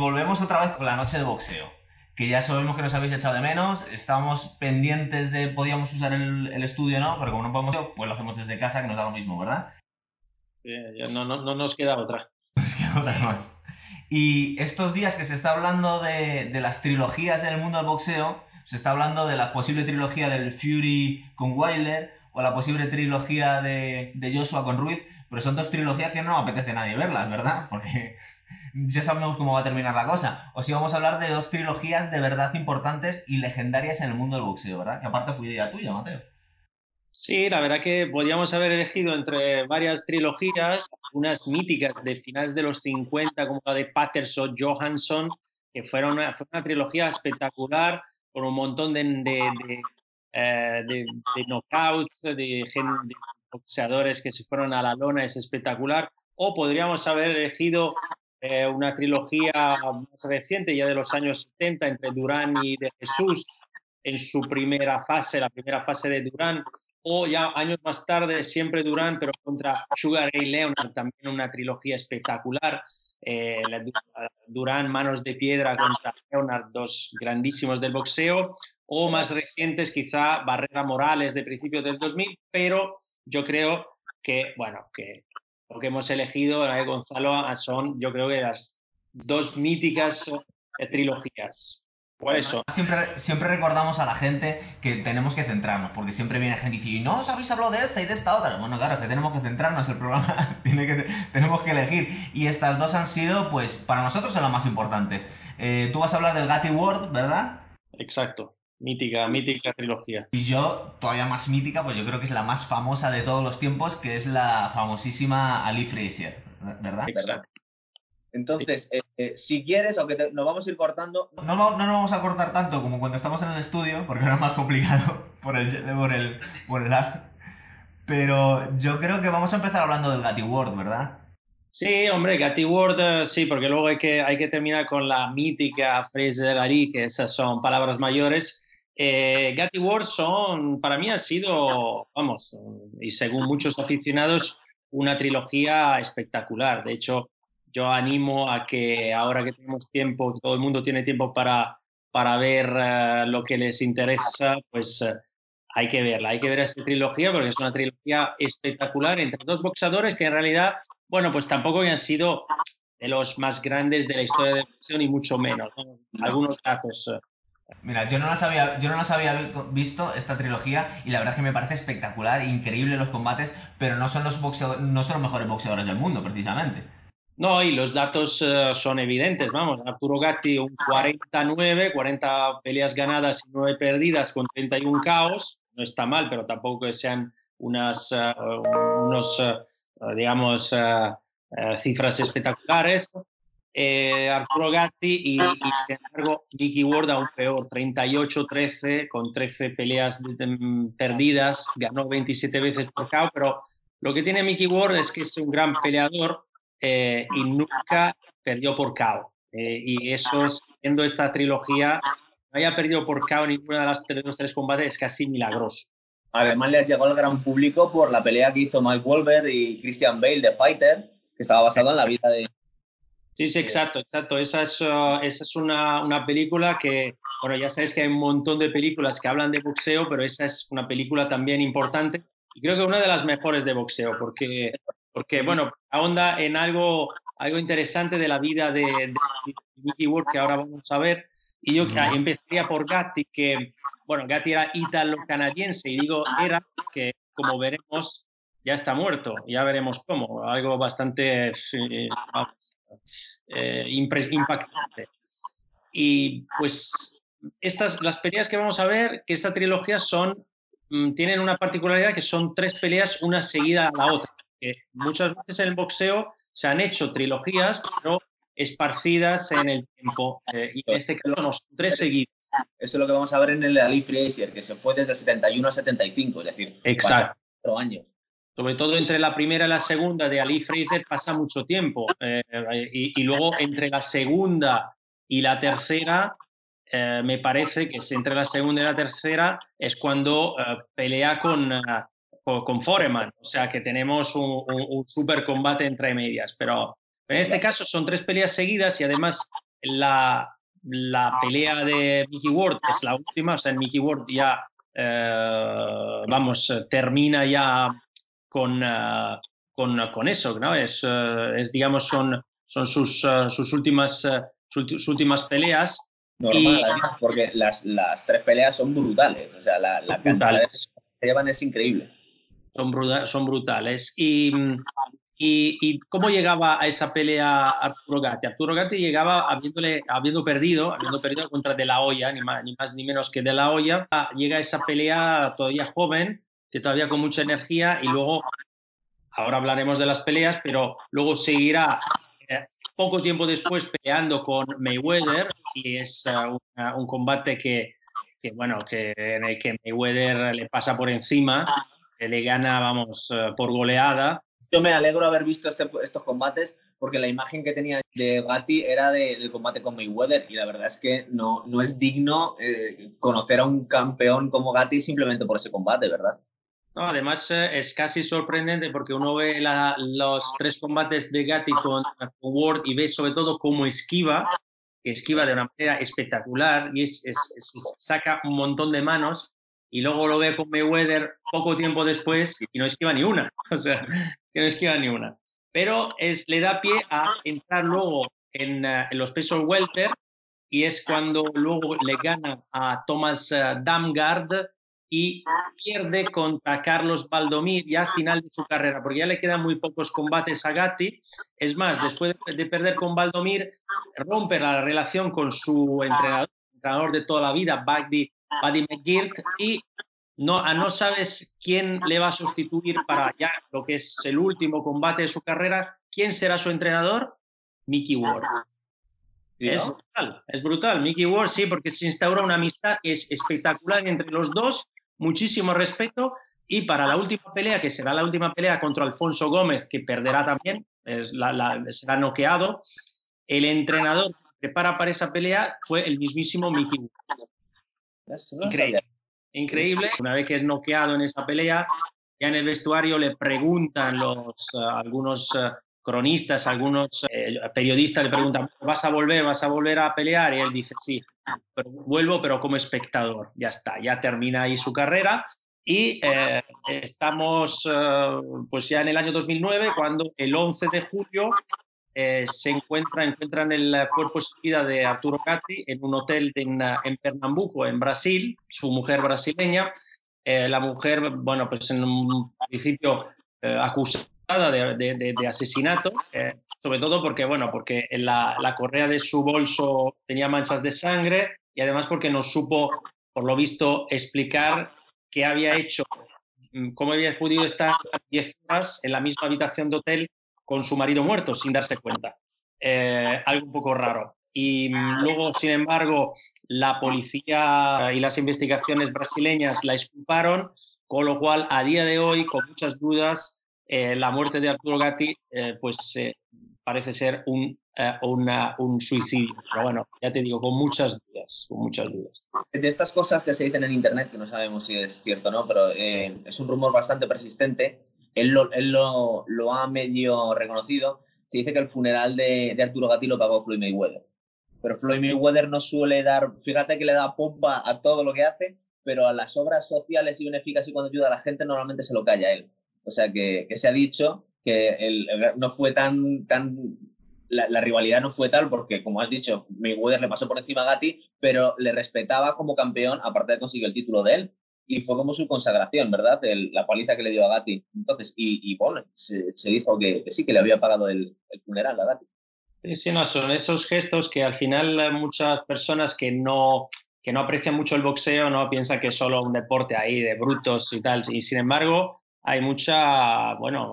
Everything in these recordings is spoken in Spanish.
Volvemos otra vez con la noche de boxeo, que ya sabemos que nos habéis echado de menos, estábamos pendientes de podíamos usar el, estudio, ¿no? Pero como no podemos, pues lo hacemos desde casa, que nos da lo mismo, ¿verdad? no, no, nos queda otra. Nos queda otra más. Y estos días que se está hablando de, de las trilogías en el mundo del boxeo, se está hablando de la posible trilogía del Fury con Wilder o la posible trilogía de, de Joshua con Ruiz, pero son dos trilogías que no apetece a nadie verlas, ¿verdad? Porque ya sabemos cómo va a terminar la cosa. O si vamos a hablar de dos trilogías de verdad importantes y legendarias en el mundo del boxeo, ¿verdad? Que aparte fue idea tuya, Mateo. Sí, la verdad que podríamos haber elegido entre varias trilogías, unas míticas de finales de los 50, como la de Patterson, Johansson, que fueron una, fue una trilogía espectacular, con un montón de, de, de, eh, knockouts, de, boxeadores que se fueron a la lona, es espectacular. O podríamos haber elegido eh, una trilogía más reciente, ya de los años 70, entre Durán y de Jesús, en su primera fase, la primera fase de Durán, o ya años más tarde, siempre Durán, pero contra Sugar Ray Leonard, también una trilogía espectacular. Eh, Durán, Manos de Piedra contra Leonard, dos grandísimos del boxeo, o más recientes, quizá Barrera Morales de principios del 2000, pero yo creo que, bueno, que lo que hemos elegido, la de Gonzalo, son yo creo que las dos míticas eh, trilogías. Por eso. Siempre, siempre recordamos a la gente que tenemos que centrarnos, porque siempre viene gente y dice, y no os habéis hablado de esta y de esta otra. Bueno, claro, que tenemos que centrarnos, el programa tiene que, tenemos que elegir. Y estas dos han sido, pues, para nosotros son las más importantes. Eh, tú vas a hablar del Gatti World, ¿verdad? Exacto. Mítica, mítica trilogía. Y yo, todavía más mítica, pues yo creo que es la más famosa de todos los tiempos, que es la famosísima Ali Frazier, ¿verdad? Exacto. Entonces, eh, eh, si quieres, aunque nos vamos a ir cortando. No, no, nos vamos a cortar tanto como cuando estamos en el estudio, porque ahora es más complicado por el, por el, por el Pero yo creo que vamos a empezar hablando del Gatti Ward, ¿verdad? Sí, hombre, Gatti Ward, eh, sí, porque luego hay que, hay que terminar con la mítica Fraser Ali, que esas son palabras mayores. Eh, Gatti Ward son, para mí ha sido, vamos, y según muchos aficionados, una trilogía espectacular. De hecho, yo animo a que ahora que tenemos tiempo, todo el mundo tiene tiempo para, para ver eh, lo que les interesa, pues eh, hay que verla, hay que ver esta trilogía porque es una trilogía espectacular entre dos boxadores que en realidad, bueno, pues tampoco han sido de los más grandes de la historia de boxeo, ni mucho menos. Algunos datos. Eh, Mira, yo no las había, yo no las había visto esta trilogía y la verdad es que me parece espectacular, increíble los combates, pero no son los no son los mejores boxeadores del mundo, precisamente. No, y los datos eh, son evidentes, vamos, Arturo Gatti un 49, 40 peleas ganadas y 9 perdidas con 31 caos, no está mal, pero tampoco que sean unas, uh, unos, uh, digamos, cifras espectaculares. Eh, Arturo Gatti y, y, sin embargo Mickey Ward aún peor, 38-13 con 13 peleas perdidas, ganó 27 veces por KO, pero lo que tiene Mickey Ward es que es un gran peleador eh, y nunca perdió por KO. Eh, y eso, siendo esta trilogía, no haya perdido por KO ninguna de, las, de los tres combates es casi milagroso. Además le ha llegado al gran público por la pelea que hizo Mike Wolver y Christian Bale de Fighter, que estaba basado en la vida de, Sí, sí, exacto, exacto. Esa es, uh, esa es una, una, película que, bueno, ya sabes que hay un montón de películas que hablan de boxeo, pero esa es una película también importante y creo que una de las mejores de boxeo, porque, porque bueno, ahonda en algo, algo interesante de la vida de, de Mickey Ward que ahora vamos a ver. Y yo empezaría por Gatti, que, bueno, Gatti era italo-canadiense y digo era que, como veremos, ya está muerto, ya veremos cómo, algo bastante eh, eh, impactante. Y pues estas, las peleas que vamos a ver, que esta trilogía son, mm, tienen una particularidad que son tres peleas una seguida a la otra. Que muchas veces en el boxeo se han hecho trilogías, pero esparcidas en el tiempo. Eh, y en este caso son tres seguidas. Eso es lo que vamos a ver en el Ali Frazier, que se fue desde el 71 a 75, es decir, Exacto. cuatro años sobre todo entre la primera y la segunda de Ali Fraser pasa mucho tiempo. Eh, y, luego entre la segunda y la tercera, eh, me parece que es entre la segunda y la tercera es cuando eh, pelea con, con Foreman. O sea que tenemos un, super combate entre medias. Pero en este caso son tres peleas seguidas y además la, la pelea de Mickey Ward es la última, o sea, Mickey Ward ya, vamos, termina ya con, eh, con, con, eso, ¿no? Es, eh, es digamos, son, son sus, sus, últimas, sus, últimas peleas. Normal, porque las, las, tres peleas son brutales, o sea, la, la cantidad que llevan es increíble. Son, son brutales. Y, y, cómo llegaba a esa pelea Arturo Gatti? Arturo Gatti llegaba habiéndole, habiendo perdido, habiendo perdido contra De La Hoya, ni más, ni más ni menos que De La Hoya. Llega a esa pelea todavía joven, todavía con mucha energía y luego, ahora hablaremos de las peleas, pero luego seguirá eh, poco tiempo después peleando con Mayweather y es eh, un combate que, que, bueno, que en el que Mayweather le pasa por encima, le gana, vamos, eh, por goleada yo me alegro de haber visto este, estos combates porque la imagen que tenía de Gatti era del combate con Mayweather y la verdad es que no, no es digno eh, conocer a un campeón como Gatti simplemente por ese combate, ¿verdad? Además eh, es casi sorprendente porque uno ve los tres combates de Gatti con, Ward y ve sobre todo cómo esquiva, esquiva de una manera espectacular y es, saca un montón de manos y luego lo ve con Mayweather poco tiempo después y no esquiva ni una. O sea, que no esquiva ni una. Pero es, le da pie a entrar luego en, eh, los pesos welter y es cuando luego le gana a Thomas uh, Damgard y pierde contra Carlos Valdomir ya al final de su carrera, porque ya le quedan muy pocos combates a Gatti. Es más, después de perder con Valdomir, rompe la relación con su entrenador, entrenador de toda la vida, Buddy, Buddy McGirt, y no, no sabes quién le va a sustituir para ya lo que es el último combate de su carrera. ¿Quién será su entrenador? Mickey Ward. Es brutal, es brutal. Mickey Ward, sí, porque se instaura una amistad es espectacular entre los dos, muchísimo respeto. Y para la última pelea, que será la última pelea contra Alfonso Gómez, que perderá también, será noqueado, el entrenador que prepara para esa pelea fue el mismísimo Mickey. Increíble. Increíble. Una vez que es noqueado en esa pelea, ya en el vestuario le preguntan los, eh, algunos eh, cronistas, algunos eh, periodistas le preguntan, ¿vas a volver? ¿Vas a volver a pelear? Y él dice, sí, pero vuelvo, pero como espectador. Ya está, ya termina ahí su carrera. Y estamos pues ya en el año 2009, cuando el 11 de julio eh, se encuentra, encuentran el cuerpo vida de Arturo Gatti en un hotel en, en Pernambuco, en Brasil, su mujer brasileña. Eh, la mujer, bueno, pues en un principio eh, acusada de, asesinato, sobre todo porque, bueno, porque la, la, correa de su bolso tenía manchas de sangre y además porque no supo, por lo visto, explicar qué había hecho, mm, cómo había podido estar 10 horas en la misma habitación de hotel con su marido muerto sin darse cuenta. Eh, algo un poco raro. Y luego, sin embargo, la policía y las investigaciones brasileñas la exculparon, con lo cual, a día de hoy, con muchas dudas, eh, la muerte de Arturo Gatti eh, pues, parece ser un, un suicidio. Pero bueno, ya te digo, con muchas dudas, con muchas dudas. De estas cosas que se dicen en Internet, que no sabemos si es cierto o no, pero es un rumor bastante persistente, él lo, lo, ha medio reconocido. Se dice que el funeral de, de, Arturo Gatti lo pagó Floyd Mayweather. Pero Floyd Mayweather no suele dar, fíjate que le da pompa a todo lo que hace, pero a las obras sociales y benéficas y cuando ayuda a la gente normalmente se lo calla él. O sea que, que se ha dicho que el, no fue tan, tan la, la, rivalidad no fue tal porque, como has dicho, Mayweather le pasó por encima a Gatti, pero le respetaba como campeón, aparte de conseguir el título de él y fue como su consagración, ¿verdad? la paliza que le dio a Gatti. Entonces, y, bueno, se, dijo que, sí, que le había pagado el, funeral a Gatti. Sí, sí, no, son esos gestos que al final muchas personas que no, que no aprecian mucho el boxeo no piensan que es solo un deporte ahí de brutos y tal. Y sin embargo, hay mucha, bueno,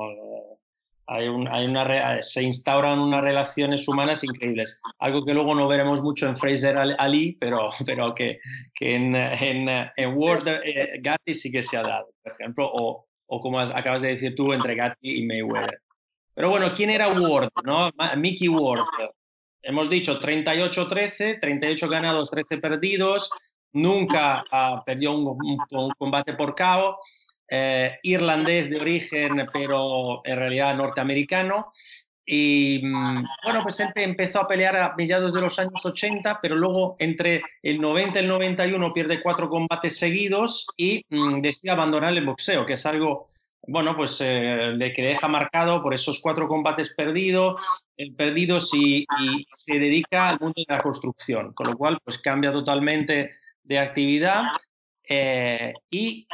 hay, una, se instauran unas relaciones humanas increíbles. Algo que luego no veremos mucho en Fraser Ali, pero, pero que, que en, en, en Ward eh, Gatti sí que se ha dado, por ejemplo, o, o como acabas de decir tú, entre Gatti y Mayweather. Pero bueno, ¿quién era Ward? No? Mickey Ward. Hemos dicho 38-13, 38 ganados, 13 perdidos. Nunca uh, perdió un, un, combate por KO. Eh, irlandés de origen, pero en realidad norteamericano. Y mm, bueno, pues él empezó a pelear a mediados de los años 80, pero luego entre el 90 y el 91 pierde cuatro combates seguidos y mm, decide abandonar el boxeo, que es algo, bueno, pues eh, que le deja marcado por esos cuatro combates perdidos, eh, perdidos y, se dedica al mundo de la construcción, con lo cual pues cambia totalmente de actividad eh, y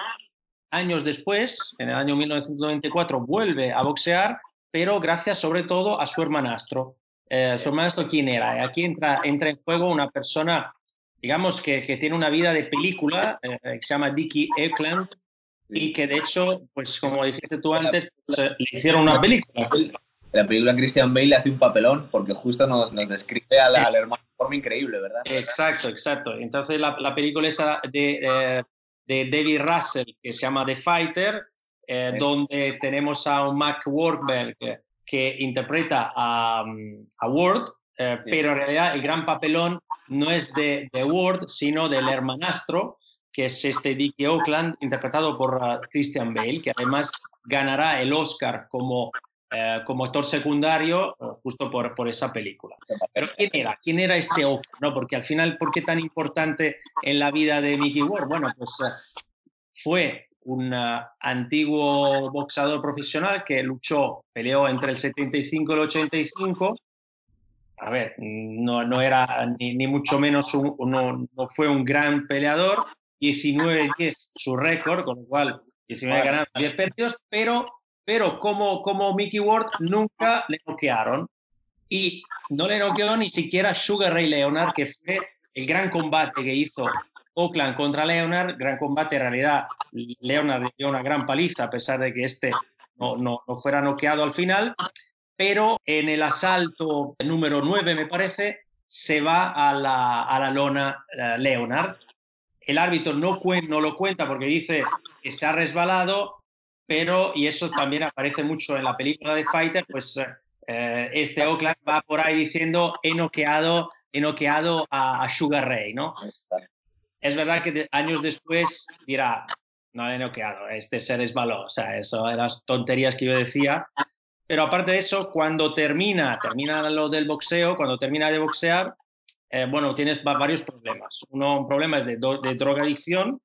años después, en el año 1994, vuelve a boxear pero gracias sobre todo a su hermanastro. Eh, ¿Su hermanastro quién era? Aquí entra, entra en juego una persona, digamos, que, que tiene una vida de película, eh, que se llama Dickie Eklund, y que de hecho, pues como dijiste tú antes, pues, eh, le hicieron una película. La película Christian Bale le hace un papelón porque justo nos, nos describe al, al, hermano de forma increíble, ¿verdad? Exacto, exacto. Entonces la, la película esa de, de David Russell, que se llama The Fighter, eh, donde tenemos a un Mac Wahlberg que interpreta a, mm, a Ward, eh, pero en realidad el gran papelón no es de, de, Ward, sino del hermanastro, que es este Dickie Oakland, interpretado por uh, Christian Bale, que además ganará el Oscar como, eh, como actor secundario uh, justo por, por esa película. Pero ¿quién era? ¿Quién era este Oakland? ¿no? Porque al final, ¿por qué tan importante en la vida de Mickey Ward? Bueno, pues uh, fue un antiguo boxeador profesional que luchó, peleó entre el 75 y el 85. A ver, no, no era ni, ni mucho menos un, no, no, fue un gran peleador. 19-10 su récord, con lo cual 19 ganados, 10 perdidos, pero, pero como, como Mickey Ward nunca le noquearon. Y no le noqueó ni siquiera Sugar Ray Leonard, que fue el gran combate que hizo Oakland contra Leonard, gran combate en realidad. Leonard dio una gran paliza a pesar de que este no, no, no fuera noqueado al final, pero en el asalto número 9, me parece, se va a la, a la lona uh, Leonard. El árbitro no, no lo cuenta porque dice que se ha resbalado, pero, y eso también aparece mucho en la película de Fighter, pues eh, este Oakland va por ahí diciendo he noqueado, he noqueado a, a Sugar Ray, ¿no? Es verdad que años después dirá, no le he noqueado, este ser es malo, o sea, eso eran tonterías que yo decía. Pero aparte de eso, cuando termina, termina lo del boxeo, cuando termina de boxear, eh, bueno, tienes varios problemas. Uno, un problema es de, de drogadicción,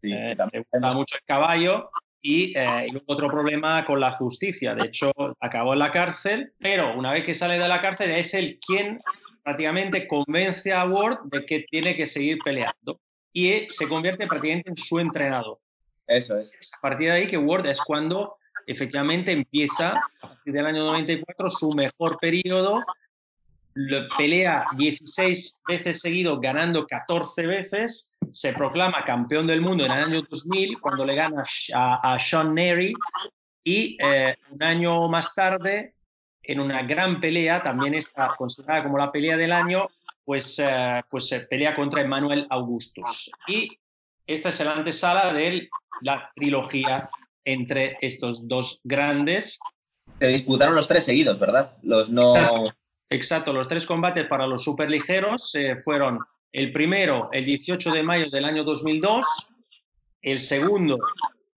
sí, eh, te gusta mucho el caballo, y, eh, y, otro problema con la justicia. De hecho, acabó en la cárcel, pero una vez que sale de la cárcel es él quien prácticamente convence a Ward de que tiene que seguir peleando y se convierte prácticamente en su entrenador. Eso es. A partir de ahí que Ward es cuando efectivamente empieza, a partir del año 94, su mejor periodo. Pelea 16 veces seguido, ganando 14 veces. Se proclama campeón del mundo en el año 2000, cuando le gana a, a Sean Nery. Y eh, un año más tarde, en una gran pelea, también está considerada como la pelea del año, pues, uh, pues se pelea contra Emmanuel Augustus. Y esta es la antesala de la trilogía entre estos dos grandes. Se disputaron los tres seguidos, ¿verdad? Los no... Exacto, exacto. los tres combates para los superligeros eh, fueron el primero el 18 de mayo del año 2002, el segundo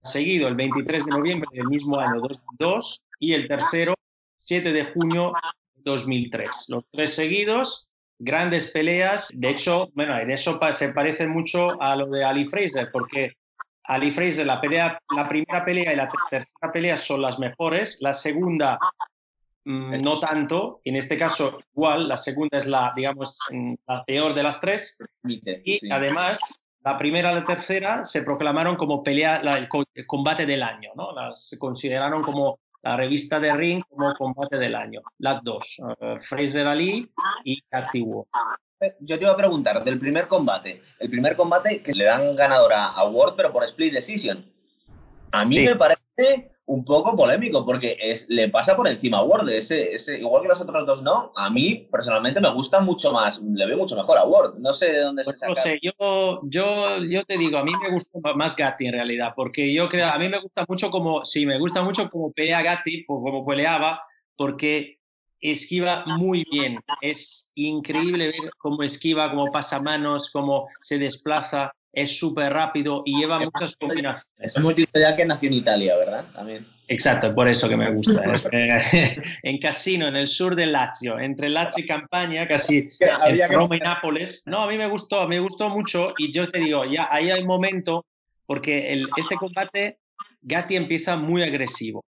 seguido el 23 de noviembre del mismo año 2002 y el tercero 7 de junio 2003. Los tres seguidos grandes peleas. De hecho, bueno, en eso se parece mucho a lo de Ali Fraser, porque Ali Fraser, la, la primera pelea y la tercera pelea son las mejores, la segunda mmm, no tanto, en este caso igual, la segunda es la, digamos, mm, la peor de las tres, y sí. además la primera y la tercera se proclamaron como pelea, la, el, el, combate del año, ¿no? Las se consideraron como la revista de Ring como combate del año, las dos, uh, Fraser Ali y Cathy Ward. Eh, yo te iba a preguntar, del primer combate, el primer combate que le dan ganadora a Ward, pero por split decision. A mí sí. me parece un poco polémico porque es, le pasa por encima a Ward. Ese, ese, igual que los otros dos no, a mí personalmente me gusta mucho más, le veo mucho mejor a Ward. No sé de dónde pues se saca. No sé, yo, yo, yo te digo, a mí me gusta más Gatti en realidad, porque yo creo, a mí me gusta mucho como, sí, me gusta mucho como pelea Gatti, como peleaba, porque esquiva muy bien. Es increíble ver cómo esquiva, cómo pasa manos, cómo se desplaza es súper rápido y lleva muchas combinaciones. Hemos dicho ya que nació en Italia, ¿verdad? También. Exacto, por eso que me gusta. en Casino, en el sur de Lazio, entre Lazio y Campania, casi en Roma y Nápoles. No, a mí me gustó, me gustó mucho y yo te digo, ya ahí hay momento, porque el, este combate, Gatti empieza muy agresivo.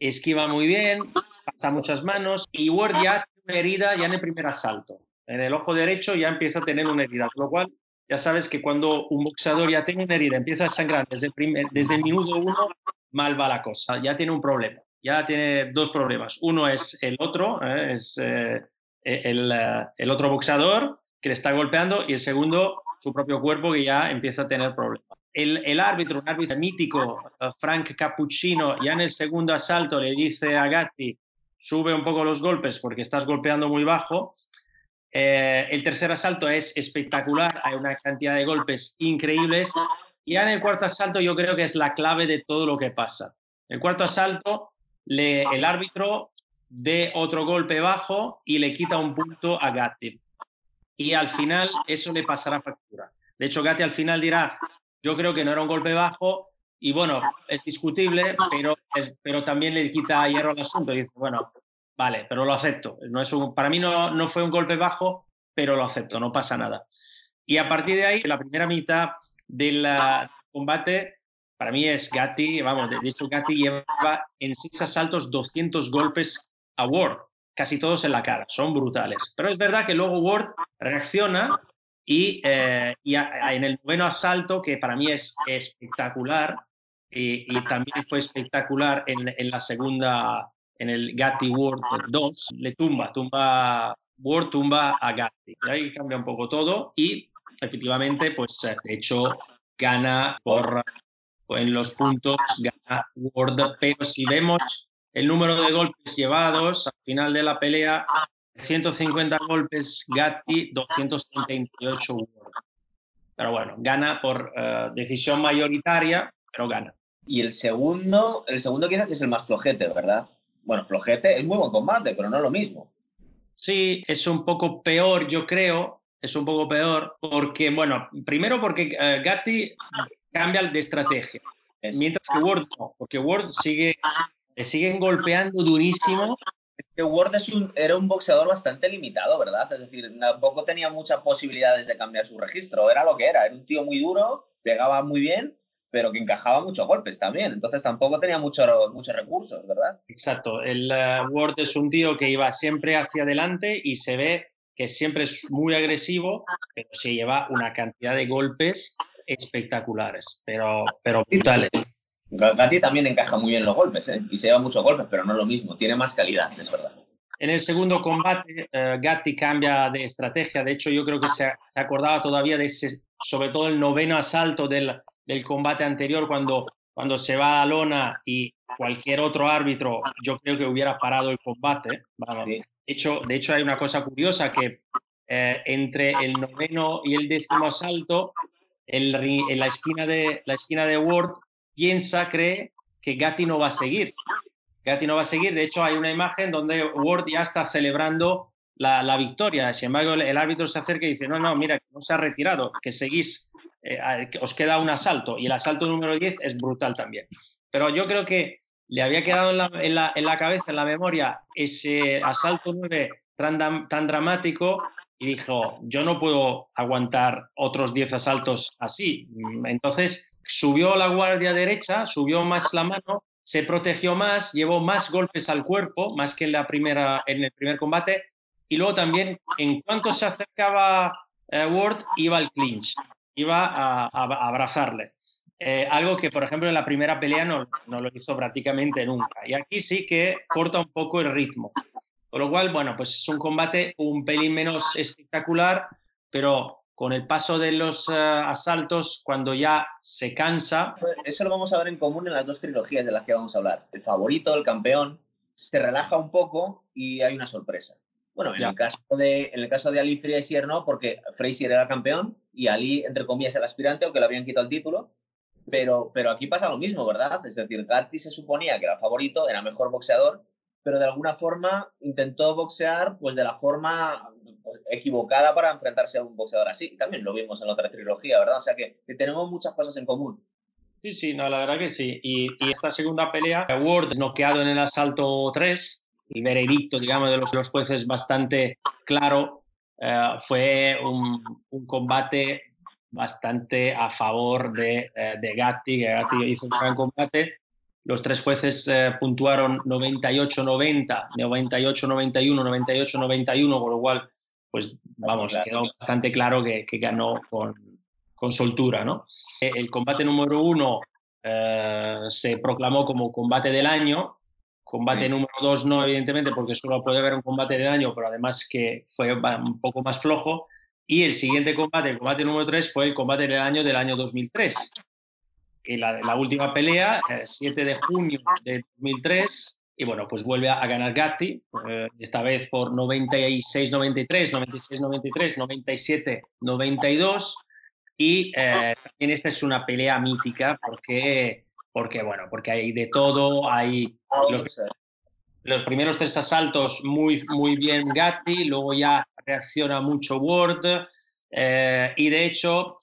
Esquiva muy bien, pasa muchas manos y Ward ya tiene una herida ya en el primer asalto. En el ojo derecho ya empieza a tener una herida, con lo cual ya sabes que cuando un boxeador ya tiene una herida, empieza a sangrar desde el, primer, desde el minuto uno, mal va la cosa, ya tiene un problema, ya tiene dos problemas. Uno es el otro, ¿eh? es eh, el, eh, el, otro boxeador que le está golpeando y el segundo, su propio cuerpo que ya empieza a tener problemas. El, el árbitro, un árbitro mítico, Frank Cappuccino, ya en el segundo asalto le dice a Gatti, sube un poco los golpes porque estás golpeando muy bajo eh, el tercer asalto es espectacular, hay una cantidad de golpes increíbles. Y ya en el cuarto asalto yo creo que es la clave de todo lo que pasa. El cuarto asalto, el árbitro de otro golpe bajo y le quita un punto a Gatti. Y al final eso le pasará factura. De hecho, Gatti al final dirá, yo creo que no era un golpe bajo y bueno, es discutible, pero, pero también le quita hierro al asunto. Y dice, bueno, Vale, pero lo acepto. No es un, para mí no, no fue un golpe bajo, pero lo acepto, no pasa nada. Y a partir de ahí, la primera mitad del combate, para mí es Gatti, vamos, de hecho Gatti lleva en seis asaltos 200 golpes a Ward, casi todos en la cara, son brutales. Pero es verdad que luego Ward reacciona y, eh, y en el noveno asalto, que para mí es espectacular, y, y también fue espectacular en, en la segunda en el Gatti World 2, le tumba, tumba Word, tumba a Gatti. Y ahí cambia un poco todo y efectivamente, pues de hecho, gana por en los puntos, gana Word, pero si vemos el número de golpes llevados al final de la pelea, 150 golpes Gatti, 238 Word. Pero bueno, gana por eh, decisión mayoritaria, pero gana. Y el segundo, el segundo quizás es el más flojete, ¿verdad? Bueno, flojete es muy buen combate, pero no es lo mismo. Sí, es un poco peor, yo creo. Es un poco peor porque, bueno, primero porque eh, Gatti cambia de estrategia, mientras que Ward no, porque Ward sigue, le siguen golpeando durísimo. Es que Ward es un, era un boxeador bastante limitado, ¿verdad? Es decir, tampoco tenía muchas posibilidades de cambiar su registro, era lo que era, era un tío muy duro, pegaba muy bien pero que encajaba muchos golpes también. Entonces tampoco tenía mucho, muchos recursos, ¿verdad? Exacto. El uh, Ward es un tío que iba siempre hacia adelante y se ve que siempre es muy agresivo, pero se lleva una cantidad de golpes espectaculares, pero, pero brutales. Gatti también encaja muy bien los golpes, ¿eh? Y se lleva muchos golpes, pero no es lo mismo. Tiene más calidad, es verdad. En el segundo combate, uh, Gatti cambia de estrategia. De hecho, yo creo que se, se acordaba todavía de ese, sobre todo el noveno asalto del, del combate anterior cuando, cuando se va a la lona y cualquier otro árbitro, yo creo que hubiera parado el combate. de, hecho, de hecho, hay una cosa curiosa que eh, entre el noveno y el décimo asalto, el, en la esquina, de, la esquina de Ward piensa, cree que Gatti no va a seguir. Gatti no va a seguir. De hecho, hay una imagen donde Ward ya está celebrando la, la victoria. Sin embargo, el, el, árbitro se acerca y dice, no, no, mira, no se ha retirado, que seguís eh, os queda un asalto y el asalto número 10 es brutal también. Pero yo creo que le había quedado en la, cabeza, en la memoria, ese asalto 9 tan, tan, dramático y dijo, yo no puedo aguantar otros 10 asaltos así. Entonces subió la guardia derecha, subió más la mano, se protegió más, llevó más golpes al cuerpo, más que en, la primera, en el primer combate, y luego también, en cuanto se acercaba eh, Ward, iba al clinch iba a, abrazarle. Eh, algo que, por ejemplo, en la primera pelea no, no, lo hizo prácticamente nunca. Y aquí sí que corta un poco el ritmo. Con lo cual, bueno, pues es un combate un pelín menos espectacular, pero con el paso de los uh, asaltos, cuando ya se cansa... Eso lo vamos a ver en común en las dos trilogías de las que vamos a hablar. El favorito, el campeón, se relaja un poco y hay una sorpresa. Bueno, en el, caso de, en el caso de Ali Frazier no, porque Frazier era campeón y Ali, entre comillas, el aspirante, aunque le habían quitado el título. Pero, pero aquí pasa lo mismo, ¿verdad? Es decir, Gatti se suponía que era favorito, era mejor boxeador, pero de alguna forma intentó boxear pues de la forma equivocada para enfrentarse a un boxeador así. También lo vimos en la otra trilogía, ¿verdad? O sea que, tenemos muchas cosas en común. Sí, sí, no, la verdad que sí. Y, esta segunda pelea, Ward noqueado en el asalto 3, el veredicto, digamos, de los, los jueces bastante claro, eh, fue un, un, combate bastante a favor de, eh, de Gatti, Gatti hizo un gran combate. Los tres jueces eh, puntuaron 98-90, 98-91, 98-91, con lo cual, pues vamos, quedó bastante claro que, que ganó con, con, soltura. ¿no? El combate número uno se proclamó como combate del año, Combate número dos no, evidentemente, porque solo puede haber un combate de año, pero además que fue un poco más flojo. Y el siguiente combate, el combate número 3, fue el combate del año del año 2003. Y la, la última pelea, el 7 de junio de 2003, y bueno, pues vuelve a, ganar Gatti, eh, esta vez por 96-93, 96-93, 97-92. Y eh, también esta es una pelea mítica porque, porque, bueno, porque hay de todo, hay los, los primeros tres asaltos muy, muy bien Gatti, luego ya reacciona mucho Ward. Eh, y de hecho,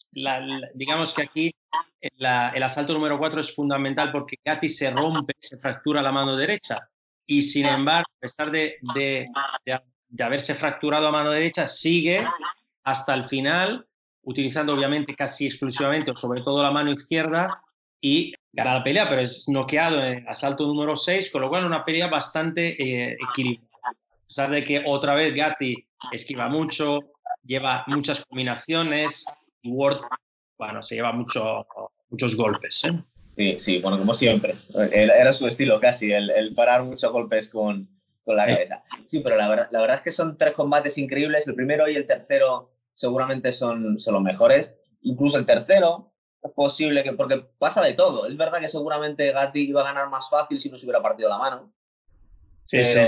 digamos que aquí el asalto número 4 es fundamental porque Gatti se rompe, se fractura la mano derecha. Y sin embargo, a pesar de, de, de, haberse fracturado a mano derecha, sigue hasta el final, utilizando obviamente casi exclusivamente o sobre todo la mano izquierda y gana la pelea, pero es noqueado en el asalto número 6, con lo cual una pelea bastante eh, equilibrada. A pesar de que otra vez Gatti esquiva mucho, lleva muchas combinaciones y Ward, bueno, se lleva mucho, muchos golpes. ¿eh? Sí, sí, bueno, como siempre. Era su estilo casi, el, parar muchos golpes con, con la cabeza. Sí, pero la verdad, la verdad es que son tres combates increíbles. El primero y el tercero seguramente son, son los mejores. Incluso el tercero, posible que, porque pasa de todo. Es verdad que seguramente Gatti iba a ganar más fácil si no se hubiera partido la mano. Sí, sí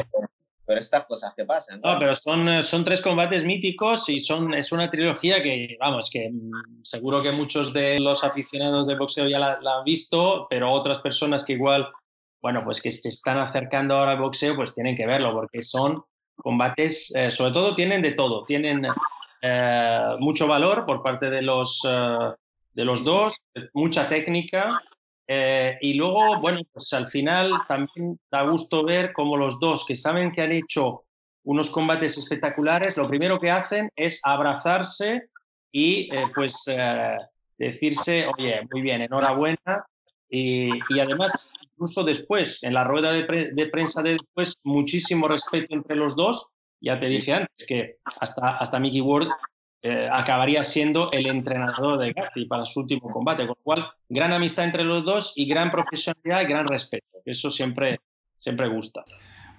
pero estas cosas que pasan. No, pero son, eh, son tres combates míticos y son, es una trilogía que, vamos, que mm, seguro que muchos de los aficionados del boxeo ya la, han visto, pero otras personas que igual, bueno, pues que se están acercando ahora al boxeo, pues tienen que verlo, porque son combates, eh, sobre todo tienen de todo, tienen eh, mucho valor por parte de los, de los dos, mucha técnica eh, y luego, bueno, pues al final también da gusto ver cómo los dos que saben que han hecho unos combates espectaculares, lo primero que hacen es abrazarse y eh, pues eh, decirse, oye, muy bien, enhorabuena. Y, y, además, incluso después, en la rueda de, de, prensa de después, muchísimo respeto entre los dos. Ya te dije antes que hasta, hasta Mickey Ward eh, acabaría siendo el entrenador de Gatti para su último combate, con lo cual gran amistad entre los dos y gran profesionalidad y gran respeto. Eso siempre, siempre gusta.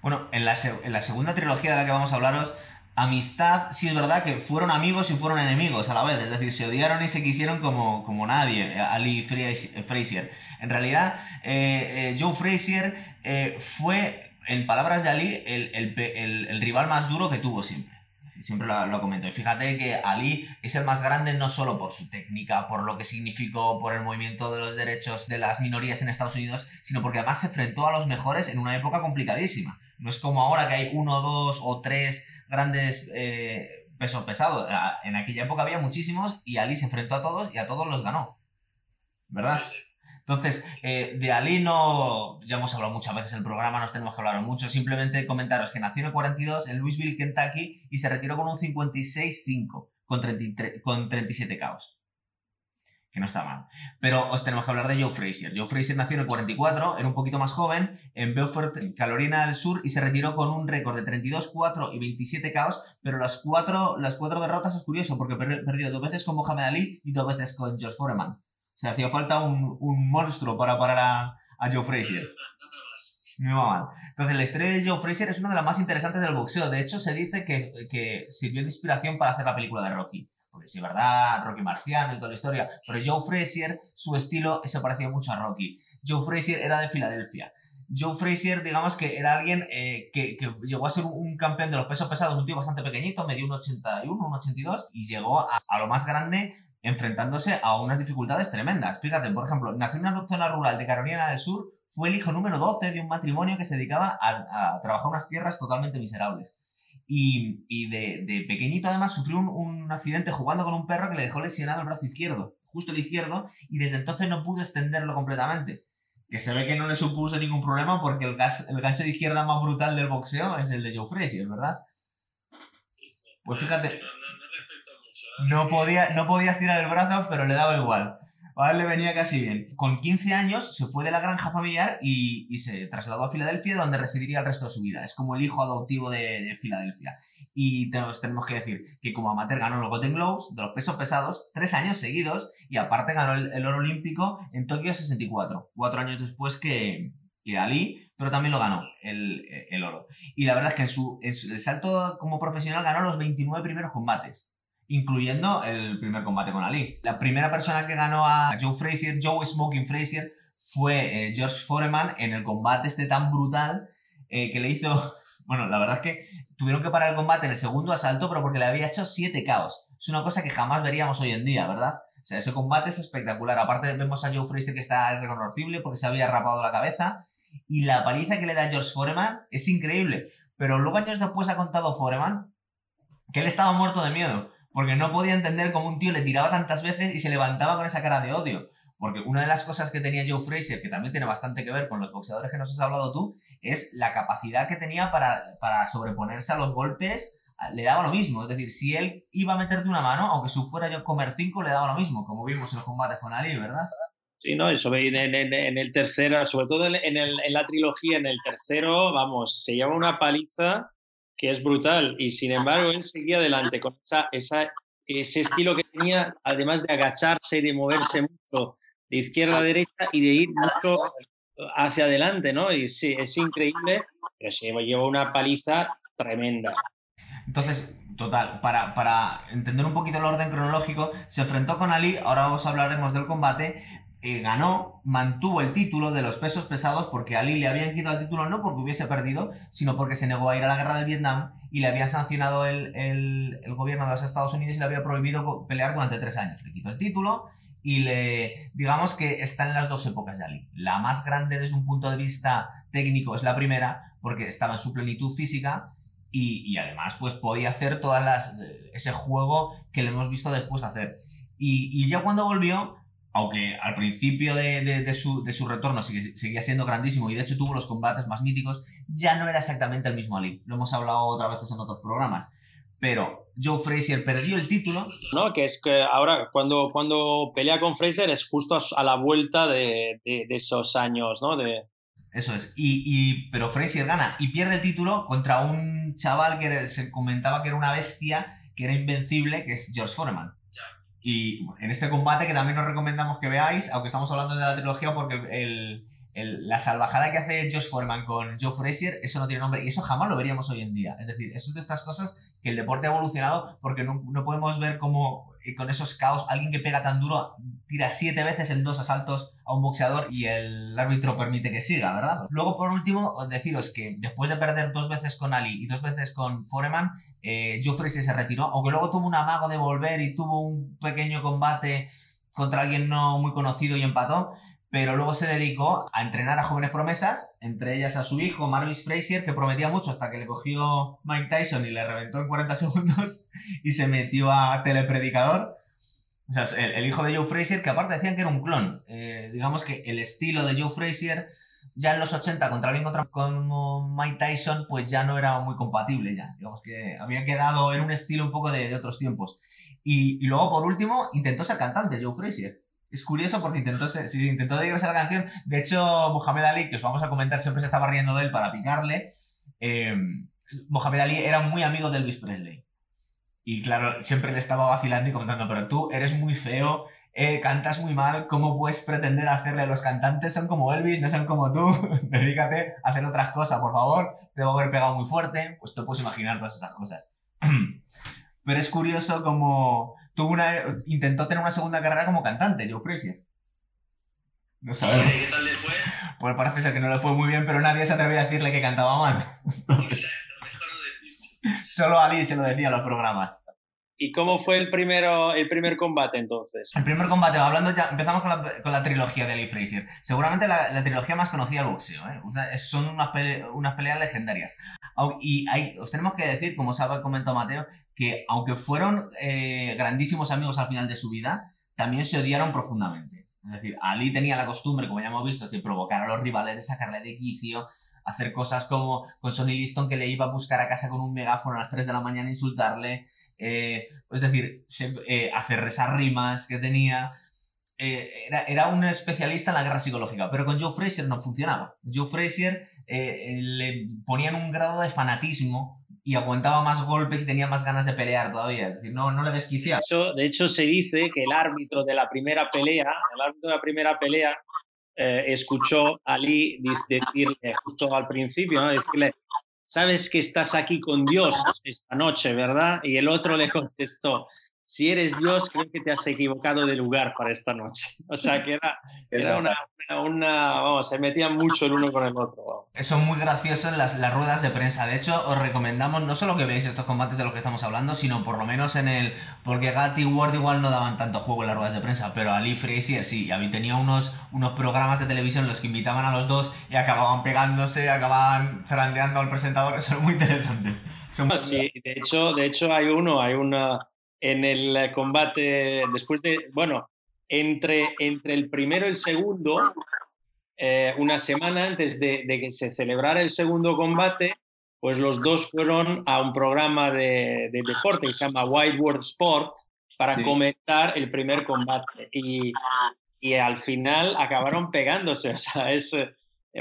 Bueno, en la, en la segunda trilogía de la que vamos a hablaros, amistad, sí es verdad que fueron amigos y fueron enemigos a la vez, es decir, se odiaron y se quisieron como, como nadie, Ali Frazier. En realidad, eh, eh, Joe Frazier fue, en palabras de Ali, el, el, el rival más duro que tuvo siempre siempre lo, comento. Y fíjate que Ali es el más grande no solo por su técnica, por lo que significó, por el movimiento de los derechos de las minorías en Estados Unidos, sino porque además se enfrentó a los mejores en una época complicadísima. No es como ahora que hay uno, dos o tres grandes eh, pesos pesados. En aquella época había muchísimos y Ali se enfrentó a todos y a todos los ganó. ¿Verdad? Entonces, eh, de Ali no, ya hemos hablado muchas veces en el programa, no tenemos que hablar mucho, simplemente comentaros que nació en el 42 en Louisville, Kentucky, y se retiró con un 56-5, con, con 37 caos. Que no está mal. Pero os tenemos que hablar de Joe Frazier. Joe Frazier nació en el 44, era un poquito más joven, en Beaufort, Carolina del Sur, y se retiró con un récord de 32-4 y 27 caos, pero las cuatro, las cuatro derrotas es curioso, porque perdió dos veces con Mohamed Ali y dos veces con George Foreman. Se hacía falta un, un monstruo para parar a, a Joe Frazier. Muy mal. Entonces, la historia de Joe Frazier es una de las más interesantes del boxeo. De hecho, se dice que, que sirvió de inspiración para hacer la película de Rocky. Porque sí, ¿verdad? Rocky Marciano y toda la historia. Pero Joe Frazier, su estilo se parecía mucho a Rocky. Joe Frazier era de Filadelfia. Joe Frazier, digamos que era alguien eh, que, que, llegó a ser un campeón de los pesos pesados, un tío bastante pequeñito, medio un 81, un 82, y llegó a, a lo más grande enfrentándose a unas dificultades tremendas. Fíjate, por ejemplo, nació en una zona rural de Carolina del Sur, fue el hijo número 12 de un matrimonio que se dedicaba a, trabajar unas tierras totalmente miserables. y, de, pequeñito además sufrió un, accidente jugando con un perro que le dejó lesionado el brazo izquierdo, justo el izquierdo, y desde entonces no pudo extenderlo completamente. Que se ve que no le supuso ningún problema porque el, el gancho de izquierda más brutal del boxeo es el de Joe Frazier, ¿verdad? Pues fíjate, no, podía, no podías tirar el brazo, pero le daba igual. A le venía casi bien. Con 15 años se fue de la granja familiar y, se trasladó a Filadelfia, donde residiría el resto de su vida. Es como el hijo adoptivo de, Filadelfia. Y tenemos, tenemos, que decir que como amateur ganó los Golden Globes de los pesos pesados tres años seguidos y aparte ganó el, oro olímpico en Tokio 64, cuatro años después que, que Ali, pero también lo ganó el, oro. Y la verdad es que en su, en su el salto como profesional ganó los 29 primeros combates incluyendo el primer combate con Ali. La primera persona que ganó a Joe Frazier, Joe Smoking Frazier, fue eh, George Foreman en el combate este tan brutal eh, que le hizo... Bueno, la verdad es que tuvieron que parar el combate en el segundo asalto, pero porque le había hecho siete caos. Es una cosa que jamás veríamos hoy en día, ¿verdad? O sea, ese combate es espectacular. Aparte vemos a Joe Frazier que está reconocible porque se había rapado la cabeza. Y la paliza que le da George Foreman es increíble. Pero luego años después ha contado Foreman que él estaba muerto de miedo porque no podía entender cómo un tío le tiraba tantas veces y se levantaba con esa cara de odio. Porque una de las cosas que tenía Joe Fraser, que también tiene bastante que ver con los boxeadores que nos has hablado tú, es la capacidad que tenía para, para sobreponerse a los golpes. Le daba lo mismo, es decir, si él iba a meterte una mano, aunque su fuera yo comer cinco, le daba lo mismo, como vimos en los combates con Ali, ¿verdad? Sí, no, eso en, en, el tercero, sobre todo en, en la trilogía, en el tercero, vamos, se lleva una paliza que es brutal. Y sin embargo, él seguía adelante con esa, esa, ese estilo que tenía, además de agacharse y de moverse mucho de izquierda a derecha y de ir mucho hacia adelante, ¿no? Y sí, es increíble, pero se lleva una paliza tremenda. Entonces, total, para, para entender un poquito el orden cronológico, se enfrentó con Ali, ahora os hablaremos del combate, eh, ganó, mantuvo el título de los pesos pesados porque Ali le habían quitado el título no porque hubiese perdido, sino porque se negó a ir a la guerra del Vietnam y le había sancionado el, gobierno de los Estados Unidos y le había prohibido pelear durante tres años. Le quitó el título y le, digamos que está en las dos épocas de Ali. La más grande desde un punto de vista técnico es la primera porque estaba en su plenitud física y, además pues podía hacer todas las, ese juego que le hemos visto después hacer. Y, y ya cuando volvió aunque al principio de, su, retorno seguía siendo grandísimo y de hecho tuvo los combates más míticos, ya no era exactamente el mismo Ali. Lo hemos hablado otras veces en otros programas. Pero Joe Frazier perdió el título. No, que es que ahora cuando, cuando pelea con Frazier es justo a, la vuelta de, esos años, ¿no? De... Eso es. Y, pero Frazier gana y pierde el título contra un chaval que se comentaba que era una bestia, que era invencible, que es George Foreman. Y en este combate que también os recomendamos que veáis, aunque estamos hablando de la trilogía, porque la salvajada que hace Josh Foreman con Joe Frazier, eso no tiene nombre y eso jamás lo veríamos hoy en día. Es decir, eso es de estas cosas que el deporte ha evolucionado porque no, no podemos ver cómo eh, con esos caos alguien que pega tan duro tira siete veces en dos asaltos a un boxeador y el árbitro permite que siga, ¿verdad? Luego, por último, deciros que después de perder dos veces con Ali y dos veces con Foreman, eh, Joe Frazier se retiró, aunque luego tuvo un amago de volver y tuvo un pequeño combate contra alguien no muy conocido y empató pero luego se dedicó a entrenar a jóvenes promesas, entre ellas a su hijo, Marvis Frazier, que prometía mucho hasta que le cogió Mike Tyson y le reventó en 40 segundos y se metió a telepredicador. O sea, el, hijo de Joe Frazier, que aparte decían que era un clon. Eh, digamos que el estilo de Joe Frazier, ya en los 80, contra alguien contra, como Mike Tyson, pues ya no era muy compatible ya. Digamos que había quedado en un estilo un poco de, otros tiempos. Y, y luego, por último, intentó ser cantante, Joe Frazier es curioso porque intentó, si intentó dedicarse a la canción. De hecho, Mohamed Ali, que os vamos a comentar, siempre se estaba riendo de él para picarle. Eh, Mohamed Ali era muy amigo de Elvis Presley. Y claro, siempre le estaba vacilando y comentando, pero tú eres muy feo, eh, cantas muy mal, ¿cómo puedes pretender hacerle? Los cantantes son como Elvis, no son como tú. Dedícate a hacer otras cosas, por favor. Te a haber pegado muy fuerte. Pues te puedes imaginar todas esas cosas. pero es curioso como una, intentó tener una segunda carrera como cantante, Joe Frazier. No sabemos. ¿Qué tal le fue? Pues parece ser que no le fue muy bien, pero nadie se atrevía a decirle que cantaba mal. Solo Ali se lo decía en los programas. ¿Y cómo fue el, primero, el primer combate entonces? El primer combate, hablando ya, empezamos con la, con la trilogía de Ali Frazier. Seguramente la, la, trilogía más conocida del boxeo, ¿eh? son unas, unas peleas legendarias. Y hay, os tenemos que decir, como os ha comentado Mateo, que aunque fueron eh, grandísimos amigos al final de su vida, también se odiaron profundamente. Es decir, Ali tenía la costumbre, como ya hemos visto, de provocar a los rivales, de sacarle de quicio, hacer cosas como con Sonny Liston que le iba a buscar a casa con un megáfono a las 3 de la mañana insultarle. Eh, es decir, eh, hacer esas rimas que tenía. Eh, era, era, un especialista en la guerra psicológica, pero con Joe Frazier no funcionaba. Joe Frazier le ponían un grado de fanatismo y aguantaba más golpes y tenía más ganas de pelear todavía. Decir, no, no le desquiciaba. de hecho, se dice que el árbitro de la primera pelea, el árbitro de la primera pelea, escuchó a Ali decirle justo al principio, ¿no? decirle, sabes que estás aquí con Dios esta noche, ¿verdad? Y el otro le contestó, si eres Dios, creo que te has equivocado de lugar para esta noche. O sea, que era, era una, una, vamos, se metían mucho el uno con el otro. Son muy graciosos las, las ruedas de prensa. De hecho, os recomendamos no solo que veáis estos combates de los que estamos hablando, sino por lo menos en el... Porque Gatti y Ward igual no daban tanto juego en las ruedas de prensa, pero Ali Frazier sí. Y tenía unos, unos programas de televisión en los que invitaban a los dos y acababan pegándose, acababan zarandeando al presentador. Eso es muy interesante. Sí, de hecho, de hecho hay uno, hay una en el combate después de, bueno, entre, entre el primero y el segundo, eh, una semana antes de, que se celebrara el segundo combate, pues los dos fueron a un programa de, deporte que se llama Wide World Sport para comentar el primer combate. Y, y, al final acabaron pegándose. O sea, es,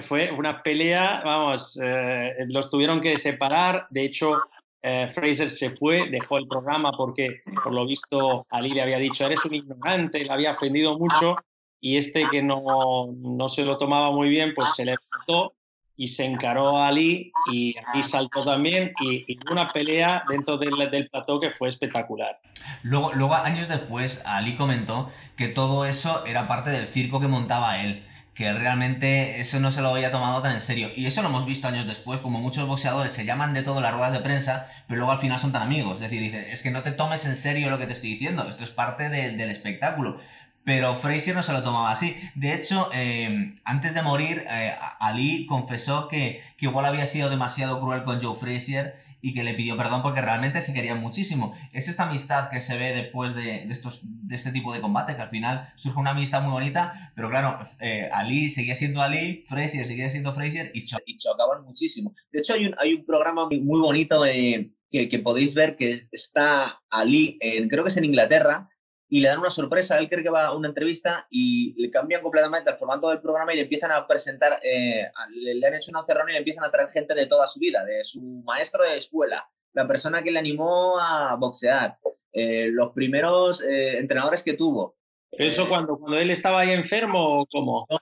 fue una pelea, vamos, eh, los tuvieron que separar. De hecho, eh, Fraser se fue, dejó el programa porque, por lo visto, Ali le había dicho, eres un ignorante, le había ofendido mucho y este que no, no se lo tomaba muy bien, pues se levantó y se encaró a Ali y aquí saltó también y, y una pelea dentro del, del plató que fue espectacular. Luego, luego, años después, Ali comentó que todo eso era parte del circo que montaba él que realmente eso no se lo había tomado tan en serio. Y eso lo hemos visto años después, como muchos boxeadores se llaman de todo las ruedas de prensa, pero luego al final son tan amigos. Es decir, dice, es que no te tomes en serio lo que te estoy diciendo, esto es parte del espectáculo. Pero Frazier no se lo tomaba así. De hecho, eh, antes de morir, eh, Ali confesó que, que igual había sido demasiado cruel con Joe Frazier y que le pidió perdón porque realmente se querían muchísimo. Es esta amistad que se ve después de, estos, de este tipo de combate, que al final surge una amistad muy bonita, pero claro, eh, Ali seguía siendo Ali, Frazier seguía siendo Frazier y, y chocaban muchísimo. De hecho, hay un, hay un programa muy, bonito que, que, podéis ver que está Ali, en, creo que es en Inglaterra, y le dan una sorpresa. Él cree que va a una entrevista y le cambian completamente el formato del programa y le empiezan a presentar, eh, le, han hecho una cerrona y le empiezan a traer gente de toda su vida, de su maestro de escuela, la persona que le animó a boxear, eh, los primeros eh, entrenadores que tuvo. ¿Eso cuando, cuando él estaba ahí enfermo o cómo? No,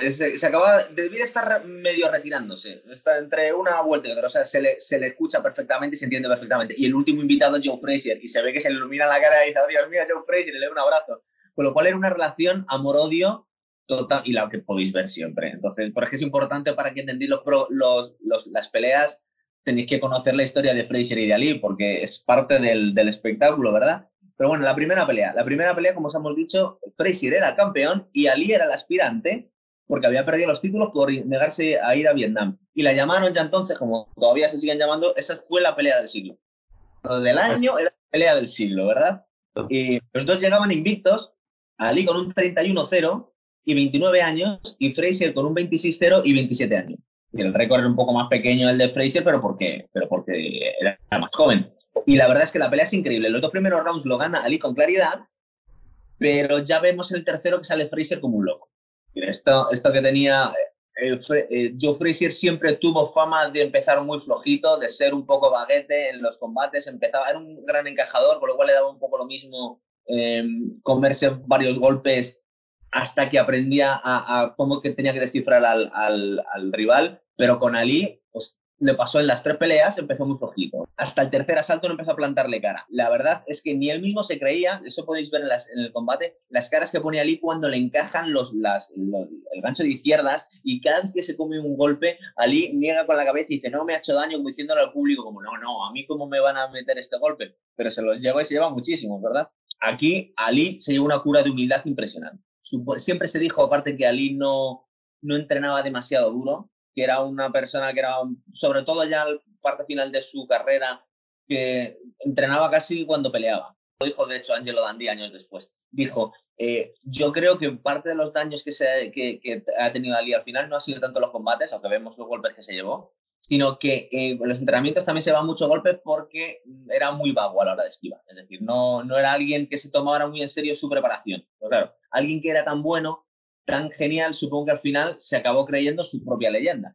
se, acaba, debía estar medio retirándose, está entre una vuelta y otra, o sea, se le, se le escucha perfectamente y se entiende perfectamente. Y el último invitado es Joe Frazier, y se ve que se le ilumina la cara y dice, oh, Dios mío, Joe Frazier, y le da un abrazo. Con lo cual era una relación amor-odio total, y la que podéis ver siempre. Entonces, por ejemplo, es importante para que entendáis los, los, los, las peleas, tenéis que conocer la historia de Frazier y de Ali, porque es parte del, del espectáculo, ¿verdad? Pero bueno, la primera pelea. La primera pelea, como os hemos dicho, Frazier era campeón y Ali era el aspirante porque había perdido los títulos por negarse a ir a Vietnam. Y la llamaron ya entonces, como todavía se siguen llamando, esa fue la pelea del siglo. Lo del año era la pelea del siglo, ¿verdad? Y los dos llegaban invictos, Ali con un 31-0 y 29 años, y Fraser con un 26-0 y 27 años. Y el récord era un poco más pequeño el de Fraser, pero porque, pero porque era más joven. Y la verdad es que la pelea es increíble. Los dos primeros rounds lo gana Ali con claridad, pero ya vemos el tercero que sale Fraser como un loco. Esto, esto que tenía eh, eh, Joe Frazier siempre tuvo fama de empezar muy flojito, de ser un poco baguete en los combates, empezaba, era un gran encajador, con lo cual le daba un poco lo mismo em, comerse varios golpes hasta que aprendía a, cómo que tenía que descifrar al, al, rival, pero con Ali, pues le pasó en las tres peleas, empezó muy flojito. Hasta el tercer asalto no empezó a plantarle cara. La verdad es que ni él mismo se creía, eso podéis ver en, el combate, las caras que pone Ali cuando le encajan los, las, el gancho de izquierdas y cada vez que se come un golpe, Ali niega con la cabeza y dice, no me ha hecho daño, como diciéndole al público, como, no, no, a mí cómo me van a meter este golpe. Pero se los lleva y se lleva muchísimo, ¿verdad? Aquí Ali se lleva una cura de humildad impresionante. Siempre se dijo, aparte, que Ali no, no entrenaba demasiado duro, que era una persona que era, sobre todo ya al parte final de su carrera, que entrenaba casi cuando peleaba. Lo dijo, de hecho, Angelo Dandy años después. Dijo, eh, yo creo que parte de los daños que, se, que, ha tenido Ali al final no ha sido tanto los combates, aunque vemos los golpes que se llevó, sino que en los entrenamientos también se va mucho golpes porque era muy vago a la hora de esquivar. Es decir, no, no era alguien que se tomara muy en serio su preparación. Pero claro, alguien que era tan bueno tan genial, supongo que al final se acabó creyendo su propia leyenda.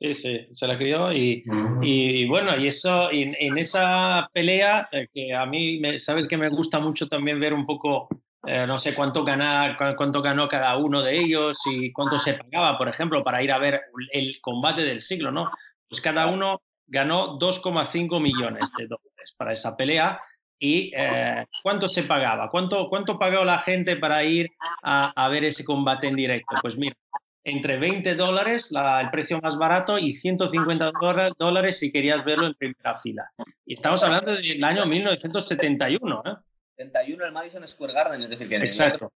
Sí, sí, se la creyó y, y, bueno, y eso, y en esa pelea, eh, que a mí, me, sabes que me gusta mucho también ver un poco, eh, no sé cuánto, ganar, cuánto ganó cada uno de ellos y cuánto se pagaba, por ejemplo, para ir a ver el combate del siglo, ¿no? Pues cada uno ganó 2,5 millones de dólares para esa pelea y eh, cuánto se pagaba, cuánto, cuánto pagó la gente para ir a, ver ese combate en directo. Pues mira, entre 20 dólares, el precio más barato, y 150 dólares si querías verlo en primera fila. Y estamos hablando del año 1971. ¿eh? 71 el Madison Square Garden, es decir, que... Exacto.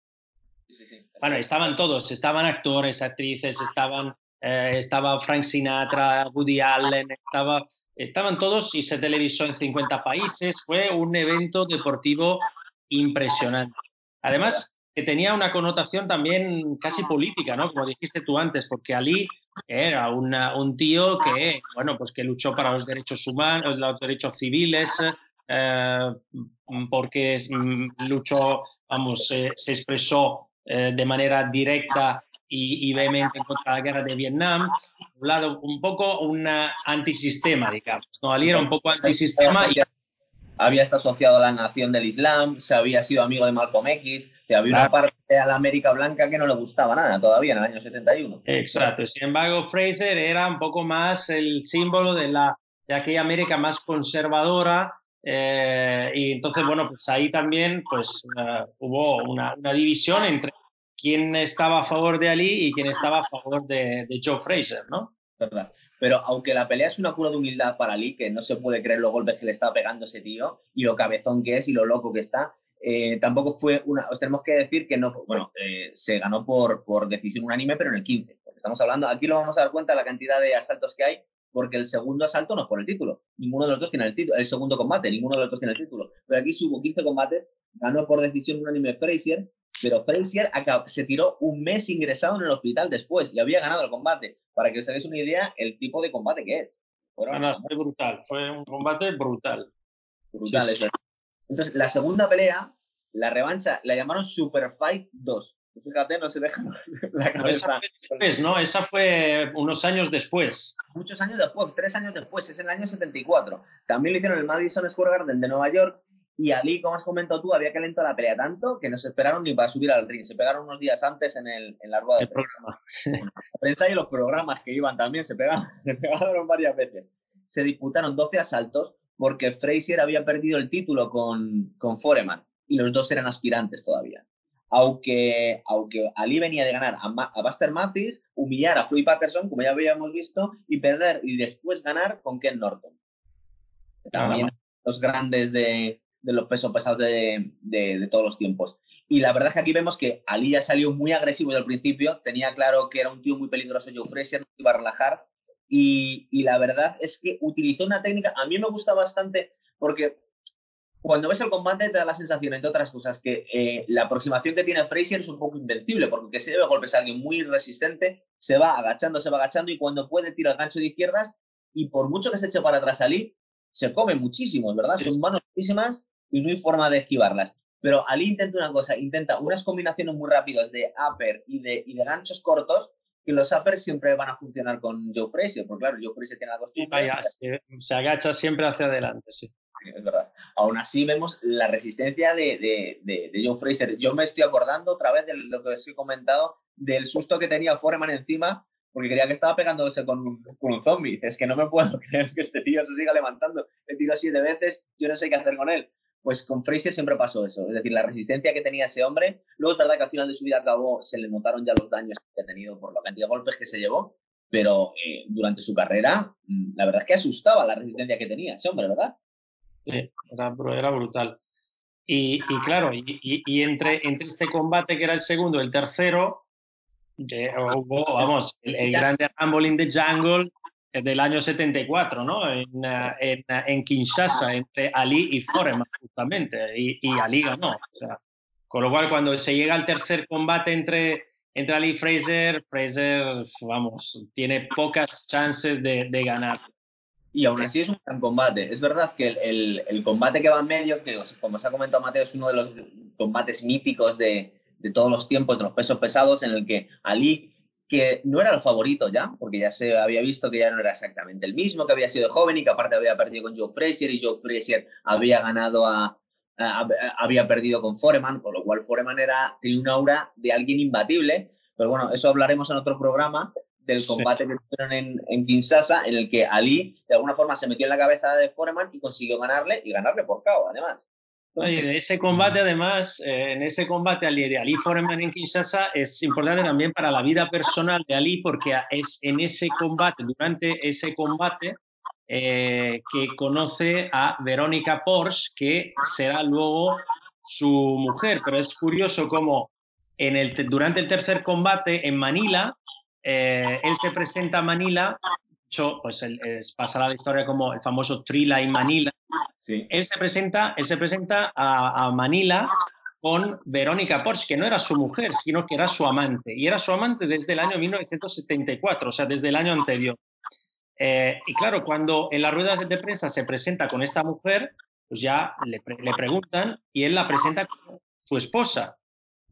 Bueno, estaban todos, estaban actores, actrices, estaban, eh, estaba Frank Sinatra, Woody Allen, estaba Estaban todos y se televisó en 50 países. Fue un evento deportivo impresionante. Además, que tenía una connotación también casi política, ¿no? Como dijiste tú antes, porque Ali era un tío que, bueno, pues que luchó para los derechos humanos, los derechos civiles, eh, porque mm, luchó, vamos, se expresó eh, de manera directa y, y vehemente contra la guerra de Vietnam, un lado un poco un antisistema, digamos, ¿no? Ali era un poco antisistema y... Había estado asociado a la nación del Islam, se había sido amigo de Malcolm X, que había una parte de la América Blanca que no le gustaba nada todavía en el año 71. Exacto, sin embargo Fraser era un poco más el símbolo de, la, de aquella América más conservadora, eh, y entonces, bueno, pues ahí también pues, uh, hubo una, una, división entre quién estaba a favor de Ali y quién estaba a favor de, Joe Fraser, ¿no? Verdad. Pero aunque la pelea es una cura de humildad para Ali, que no se puede creer los golpes que le estaba pegando ese tío y lo cabezón que es y lo loco que está, eh, tampoco fue una. Os tenemos que decir que no. Bueno, eh, se ganó por, por decisión unánime, pero en el 15. Porque estamos hablando, aquí lo vamos a dar cuenta la cantidad de asaltos que hay, porque el segundo asalto no es por el título. Ninguno de los dos tiene el título. El segundo combate, ninguno de los dos tiene el título. Pero aquí sí hubo 15 combates, ganó por decisión unánime Frazier pero Frazier se tiró un mes ingresado en el hospital después y había ganado el combate. Para que os hagáis una idea el tipo de combate que es. fue brutal, fue un combate brutal. Brutal, eso. Entonces, la segunda pelea, la revancha, la llamaron Super Fight 2. Fíjate, no se deja la cabeza. Esa ¿no? Esa fue unos años después. Muchos años después, tres años después, es en el año 74. También lo hicieron el Madison Square Garden de Nueva York y Ali, como has comentado tú, había calentado la pelea tanto que no se esperaron ni para subir al ring. Se pegaron unos días antes en, el, en la rueda de prensa. La prensa y los programas que iban también se pegaron, se pegaron varias veces. Se disputaron 12 asaltos porque Frazier había perdido el título con, con Foreman y los dos eran aspirantes todavía. Aunque, aunque Ali venía de ganar a, a Buster Mathis, humillar a Floyd Patterson, como ya habíamos visto, y perder y después ganar con Ken Norton. También los grandes de, de los pesos pesados de, de, todos los tiempos. Y la verdad es que aquí vemos que Ali ya salió muy agresivo desde el principio, tenía claro que era un tío muy peligroso, Joe Frazier, no iba a relajar, y, y, la verdad es que utilizó una técnica, a mí me gusta bastante, porque cuando ves el combate te da la sensación, entre otras cosas, que eh, la aproximación que tiene Frazier es un poco invencible, porque se debe golpes a alguien muy resistente, se va agachando, se va agachando, y cuando puede tira el gancho de izquierdas, y por mucho que se eche para atrás Ali, se come muchísimo, ¿verdad? Son manos muchísimas y no hay forma de esquivarlas. Pero Ali intenta una cosa, intenta unas combinaciones muy rápidas de upper y de, y de ganchos cortos, que los uppers siempre van a funcionar con Joe Frazier, porque claro, Joe Frazier tiene la costumbre. se, se, agacha siempre hacia adelante, sí. Es verdad. Aún así vemos la resistencia de, de, de, de, Joe Frazier. Yo me estoy acordando otra vez de lo que os he comentado, del susto que tenía Foreman encima porque creía que estaba pegándose con un, con un zombie. Es que no me puedo creer que este tío se siga levantando. Le tiro siete veces, yo no sé qué hacer con él. Pues con Fraser siempre pasó eso. Es decir, la resistencia que tenía ese hombre. Luego es verdad que al final de su vida acabó, se le notaron ya los daños que ha tenido por la cantidad de golpes que se llevó. Pero eh, durante su carrera, mm, la verdad es que asustaba la resistencia que tenía ese hombre, ¿verdad? Sí, era, era brutal. Y, y claro, y, y, entre, entre este combate que era el segundo el tercero, hubo, vamos, el, el grande Rumble in the Jungle del año 74, ¿no? En, en, en, Kinshasa, entre Ali y Foreman, justamente, y, y Ali ganó. O sea, con lo cual, cuando se llega al tercer combate entre, entre Ali y Fraser, Fraser, vamos, tiene pocas chances de, de ganar. Y aún así es un gran combate. Es verdad que el, el, el combate que va en medio, que como se ha comentado Mateo, es uno de los combates míticos de, de todos los tiempos, de los pesos pesados, en el que Ali que no era el favorito ya, porque ya se había visto que ya no era exactamente el mismo, que había sido joven y que aparte había perdido con Joe Frazier y Joe Frazier había ganado a, había perdido con Foreman, con lo cual Foreman era, tenía un aura de alguien imbatible, pero bueno, eso hablaremos en otro programa del combate que tuvieron en, en Kinshasa, en el que Ali de alguna forma se metió en la cabeza de Foreman y consiguió ganarle y ganarle por KO, además. Y ese combate, además, eh, en ese combate Ali de Ali Foreman en Kinshasa es importante también para la vida personal de Ali porque es en ese combate, durante ese combate, eh, que conoce a Verónica Porsche, que será luego su mujer. Pero es curioso cómo en el, durante el tercer combate en Manila, eh, él se presenta a Manila, pues el, es, pasará la historia como el famoso Trila en Manila, Él se presenta, él se presenta a, Manila con Verónica Porsche, que no era su mujer, sino que era su amante. Y era su amante desde el año 1974, o sea, desde el año anterior. Eh, y claro, cuando en las ruedas de prensa se presenta con esta mujer, pues ya le, preguntan y él la presenta como su esposa.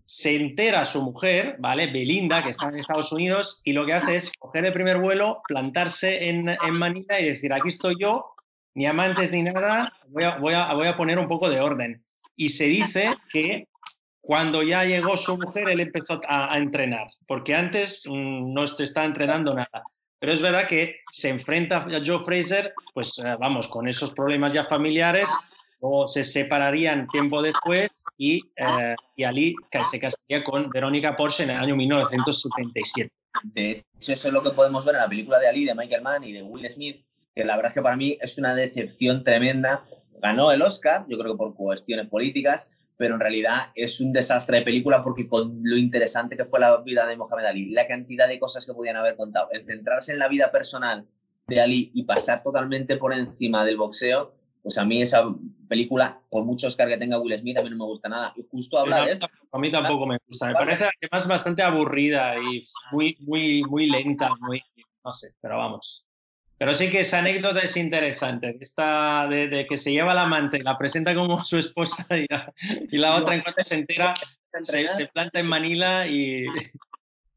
Se entera su mujer, ¿vale? Belinda, que está en Estados Unidos, y lo que hace es coger el primer vuelo, plantarse en Manila y decir, aquí estoy yo, ni amantes ni nada, voy a, voy, a, voy a poner un poco de orden. Y se dice que cuando ya llegó su mujer, él empezó a, entrenar, porque antes mmm, no se está entrenando nada. Pero es verdad que se enfrenta a Joe Fraser, pues eh, vamos, con esos problemas ya familiares, o se separarían tiempo después y, eh, y Ali se casaría con Verónica Porsche en el año 1977. De hecho, eso es lo que podemos ver en la película de Ali, de Michael Mann y de Will Smith, que la verdad es que para mí es una decepción tremenda. Ganó el Oscar, yo creo que por cuestiones políticas, pero en realidad es un desastre de película porque con lo interesante que fue la vida de Mohamed Ali, la cantidad de cosas que podían haber contado, el centrarse en la vida personal de Ali y pasar totalmente por encima del boxeo, pues a mí esa película, por mucho Oscar que tenga Will Smith, a mí no me gusta nada. Y justo habla de esto. A mí tampoco me gusta. Me parece además bastante aburrida y muy, muy, muy lenta, muy, no sé, pero vamos. Pero sí que esa anécdota es interesante, esta de, de que se lleva la amante, la presenta como su esposa y la, y la otra en cuanto se entera se, se planta en Manila y,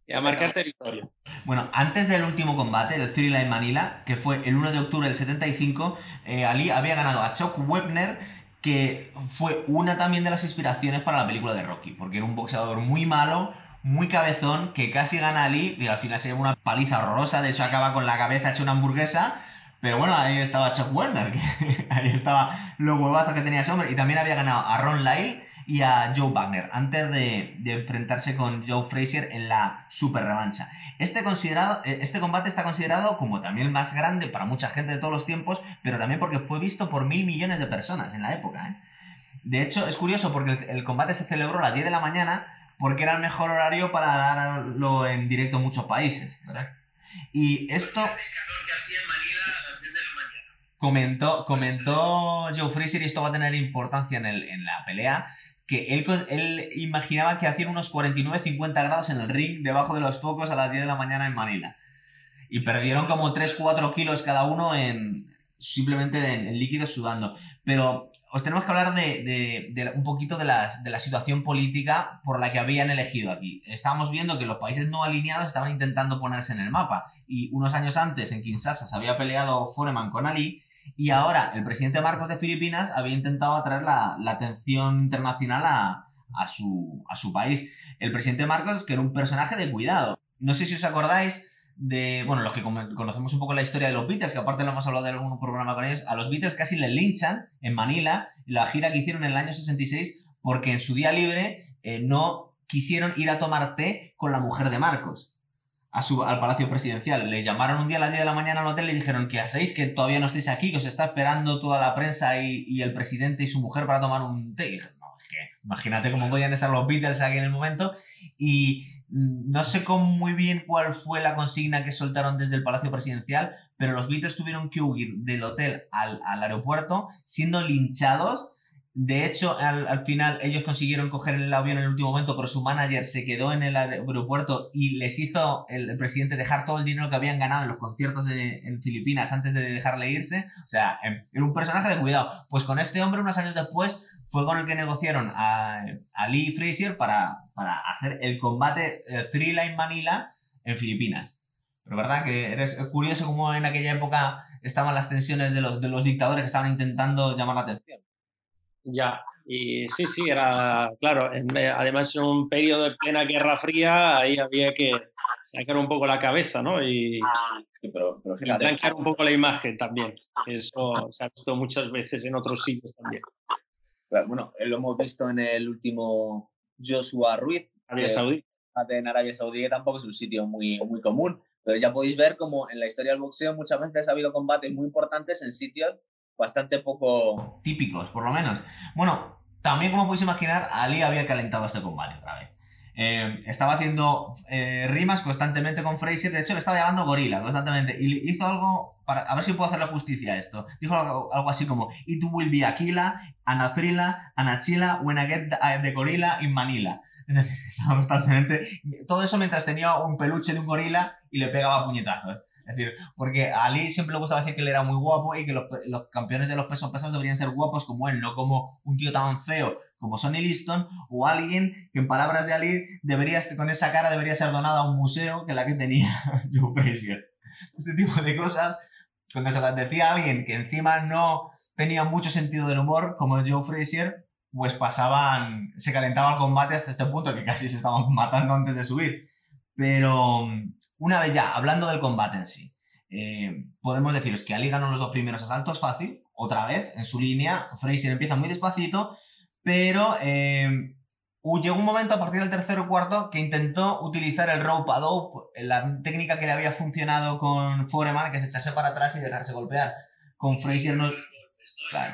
y a marcar territorio. Bueno, antes del último combate, del Thriller en Manila, que fue el 1 de octubre del 75, eh, Ali había ganado a Chuck Webner, que fue una también de las inspiraciones para la película de Rocky, porque era un boxeador muy malo, muy cabezón, que casi gana Ali y al final se lleva una paliza horrorosa, de hecho acaba con la cabeza hecha una hamburguesa, pero bueno, ahí estaba Chuck Werner, que ahí estaba los huevazos que tenía ese hombre, y también había ganado a Ron Lyle y a Joe Wagner, antes de, enfrentarse con Joe Frazier en la super revancha. Este, considerado, este combate está considerado como también el más grande para mucha gente de todos los tiempos, pero también porque fue visto por mil millones de personas en la época. ¿eh? De hecho, es curioso porque el combate se celebró a las 10 de la mañana, porque era el mejor horario para darlo en directo en muchos países, ¿verdad? Y esto... Comentó, comentó Joe Frazier, y esto va a tener importancia en, el, en la pelea, que él, él, imaginaba que hacían unos 49-50 grados en el ring debajo de los focos a las 10 de la mañana en Manila. Y perdieron como 3-4 kilos cada uno en simplemente en, en líquidos sudando. Pero os tenemos que hablar de, un poquito de la, situación política por la que habían elegido aquí. Estábamos viendo que los países no alineados estaban intentando ponerse en el mapa y unos años antes en Kinshasa se había peleado Foreman con Ali y ahora el presidente Marcos de Filipinas había intentado atraer la, atención internacional a, su, a su país. El presidente Marcos, que era un personaje de cuidado. No sé si os acordáis de, bueno, los que conocemos un poco la historia de los Beatles, que aparte lo hemos hablado de algún programa con ellos, a los Beatles casi les linchan en Manila, la gira que hicieron en el año 66, porque en su día libre eh, no quisieron ir a tomar té con la mujer de Marcos. A su, al Palacio Presidencial. Les llamaron un día a las 10 de la mañana al hotel y dijeron, ¿qué hacéis? Que todavía no estáis aquí, que os está esperando toda la prensa y, el presidente y su mujer para tomar un té. Y dije, no, es que imagínate cómo podían estar los Beatles aquí en el momento. Y no sé muy bien cuál fue la consigna que soltaron desde el Palacio Presidencial, pero los Beatles tuvieron que huir del hotel al, aeropuerto siendo linchados. De hecho, al, final ellos consiguieron coger el avión en el último momento, pero su manager se quedó en el aeropuerto y les hizo el, presidente dejar todo el dinero que habían ganado en los conciertos en Filipinas antes de dejarle irse. O sea, em, era un personaje de cuidado. Pues con este hombre, unos años después, fue con el que negociaron a, Lee Frazier para, hacer el combate eh, Three Line Manila en Filipinas. Pero verdad que eres curioso cómo en aquella época estaban las tensiones de los, de los dictadores que estaban intentando llamar la atención. Ya, y sí, sí, era, claro, además en un periodo de plena Guerra Fría, ahí había que sacar un poco la cabeza, ¿no? Y, pero, un poco la imagen también. Eso se ha visto muchas veces en otros sitios también bueno, eh, lo hemos visto en el último Joshua Ruiz. Arabia Saudí. En Arabia Saudí, que tampoco es un sitio muy, muy común. Pero ya podéis ver como en la historia del boxeo muchas veces ha habido combates muy importantes en sitios bastante poco típicos, por lo menos. Bueno, también como podéis imaginar, Ali había calentado este combate otra vez. Eh, estaba haciendo eh, rimas constantemente con Fraser, de hecho le estaba llamando gorila constantemente, y hizo algo para, a ver si puedo hacerle justicia a esto. Dijo algo, así como, It will be Aquila, Anathrila, Anachila, when I get the gorilla in Manila. Estaba constantemente, todo eso mientras tenía un peluche de un gorila y le pegaba puñetazos. Es decir, porque a Ali siempre le gustaba decir que él era muy guapo y que los, los campeones de los pesos pesados deberían ser guapos como él, no como un tío tan feo como Sonny Liston, o alguien que en palabras de Ali debería, con esa cara debería ser donada a un museo que la que tenía Joe Frazier. Este tipo de cosas, cuando se las decía a alguien que encima no tenía mucho sentido del humor, como Joe Frazier, pues pasaban, se calentaba el combate hasta este punto que casi se estaban matando antes de subir. Pero una vez ya, hablando del combate en sí, eh, podemos deciros que Ali ganó los dos primeros asaltos fácil, otra vez, en su línea, Frazier empieza muy despacito, pero eh, llegó un momento a partir del tercero o cuarto que intentó utilizar el rope a dope, la técnica que le había funcionado con Foreman, que es echarse para atrás y dejarse golpear. Con Frazier no. Claro.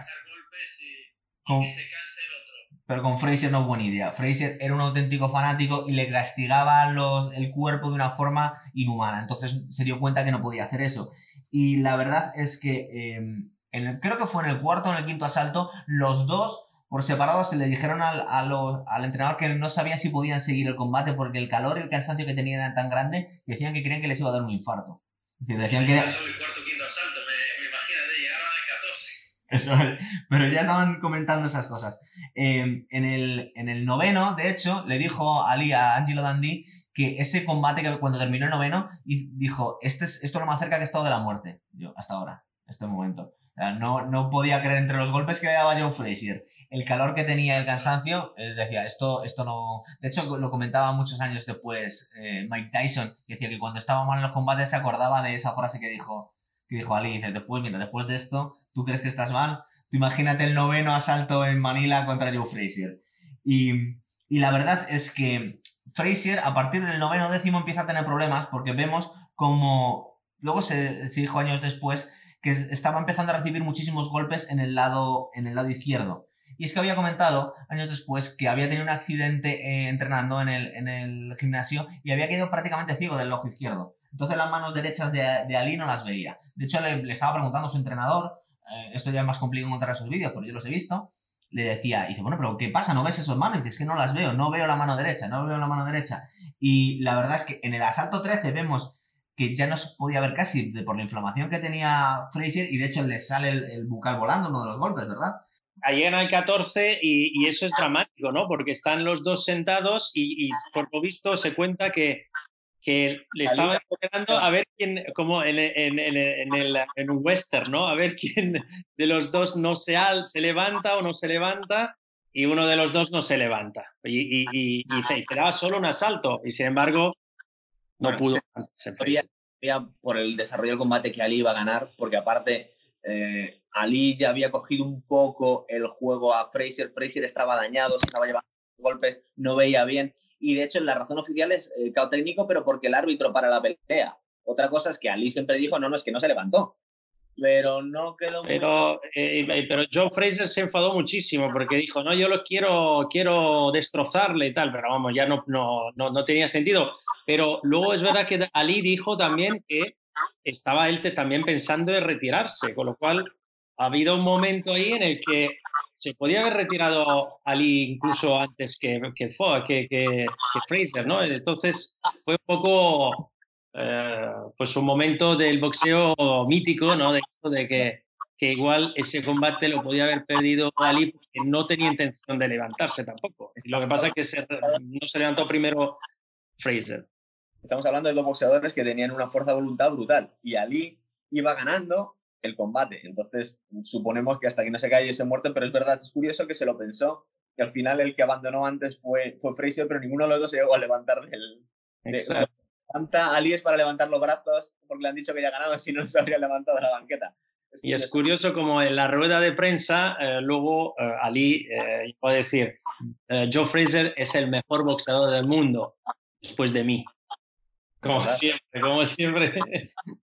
Pero con Frazier no es buena idea. Frazier era un auténtico fanático y le castigaba los, el cuerpo de una forma inhumana. Entonces se dio cuenta que no podía hacer eso. Y la verdad es que eh, creo que fue en el cuarto o en el quinto asalto, los dos por separado se le dijeron al, al entrenador que no sabían si podían seguir el combate porque el calor y el cansancio que tenían era tan grande que decían que creían que les iba a dar un infarto. Decían que... Eso es. Pero ya estaban comentando esas cosas. Eh, en, el, en, el, noveno, de hecho, le dijo Ali a Angelo Dandy que ese combate que cuando terminó el noveno, y dijo, este es, esto es lo más cerca que he estado de la muerte. Yo, hasta ahora, este momento. no, no podía creer entre los golpes que le daba Joe Frazier el calor que tenía el cansancio, decía, esto, esto no... De hecho, lo comentaba muchos años después eh, Mike Tyson, que decía que cuando estaba mal en los combates se acordaba de esa frase que dijo, que dijo Ali, dice, después, mira, después de esto, ¿tú crees que estás mal? Tú imagínate el noveno asalto en Manila contra Joe Frazier. Y, la verdad es que Frazier, a partir del noveno décimo, empieza a tener problemas porque vemos como, luego se, se dijo años después, que estaba empezando a recibir muchísimos golpes en el lado, en el lado izquierdo y es que había comentado años después que había tenido un accidente eh, entrenando en el, gimnasio y había quedado prácticamente ciego del ojo izquierdo. Entonces las manos derechas de, Ali no las veía. De hecho, le, estaba preguntando a su entrenador, eh, esto ya es más complicado encontrar esos vídeos, pero yo los he visto, le decía, dice, bueno, pero ¿qué pasa? ¿No ves esas manos? Y dice, es que no las veo, no veo la mano derecha, no veo la mano derecha. Y la verdad es que en el asalto 13 vemos que ya no se podía ver casi por la inflamación que tenía Fraser y de hecho le sale el, el bucal volando uno de los golpes, ¿verdad? Llegan al 14 y, eso es dramático, ¿no? Porque están los dos sentados y, por lo visto se cuenta que, que le estaban esperando a ver quién, como en, en, en, el, en, un western, ¿no? A ver quién de los dos no se, al, se levanta o no se levanta y uno de los dos no se levanta. Y, y, y, quedaba solo un asalto y sin embargo no pudo. Se, por el desarrollo del combate que Ali iba a ganar, porque aparte eh, Ali ya había cogido un poco el juego a Fraser, Fraser estaba dañado, se estaba llevando golpes, no veía bien, y de hecho la razón oficial es cao técnico, pero porque el árbitro para la pelea. Otra cosa es que Ali siempre dijo, no, no, es que no se levantó pero no quedó pero, eh, pero Joe Fraser se enfadó muchísimo porque dijo, no, yo lo quiero, quiero destrozarle y tal, pero vamos, ya no, no, no, tenía sentido. Pero luego es verdad que Ali dijo también que estaba él también pensando en retirarse, con lo cual ha habido un momento ahí en el que se podía haber retirado Ali incluso antes que, que, que, que Fraser, ¿no? Entonces fue un poco eh, pues un momento del boxeo mítico, ¿no? De esto de que, que, igual ese combate lo podía haber perdido Ali porque no tenía intención de levantarse tampoco. Lo que pasa es que no se levantó primero Fraser. Estamos hablando de dos boxeadores que tenían una fuerza de voluntad brutal y Ali iba ganando el combate. Entonces, suponemos que hasta que no se cae ese muerte, pero es verdad, es curioso que se lo pensó, que al final el que abandonó antes fue, fue Fraser, pero ninguno de los dos llegó a levantar del, levanta Ali es para levantar los brazos porque le han dicho que ya ganado, si no se habría levantado de la banqueta. y es curioso como en la rueda de prensa, eh, luego eh, Ali eh, puede decir, Joe Fraser es el mejor boxeador del mundo después de mí. Como siempre, como siempre.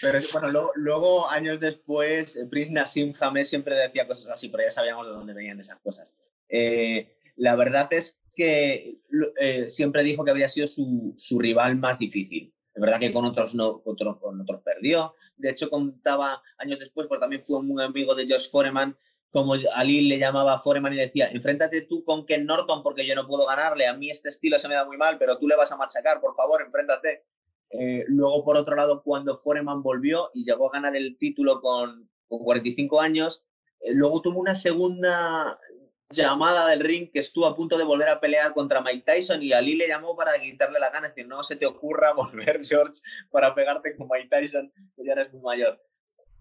Pero bueno, luego, años después, Prince Nassim Hamed siempre decía cosas así, pero ya sabíamos de dónde venían esas cosas. la verdad es que eh, siempre dijo que había sido su, su, rival más difícil. Es verdad que con otros no, con otros perdió. De hecho, contaba años después, porque también fue un amigo de Josh Foreman, como Ali le llamaba a Foreman y decía, enfréntate tú con Ken Norton porque yo no puedo ganarle, a mí este estilo se me da muy mal, pero tú le vas a machacar, por favor, enfréntate. Eh, luego, por otro lado, cuando Foreman volvió y llegó a ganar el título con, con 45 años, eh, luego tuvo una segunda llamada del ring que estuvo a punto de volver a pelear contra Mike Tyson y Ali le llamó para quitarle la gana, es decir, no se te ocurra volver, George, para pegarte con Mike Tyson, que ya eres muy mayor.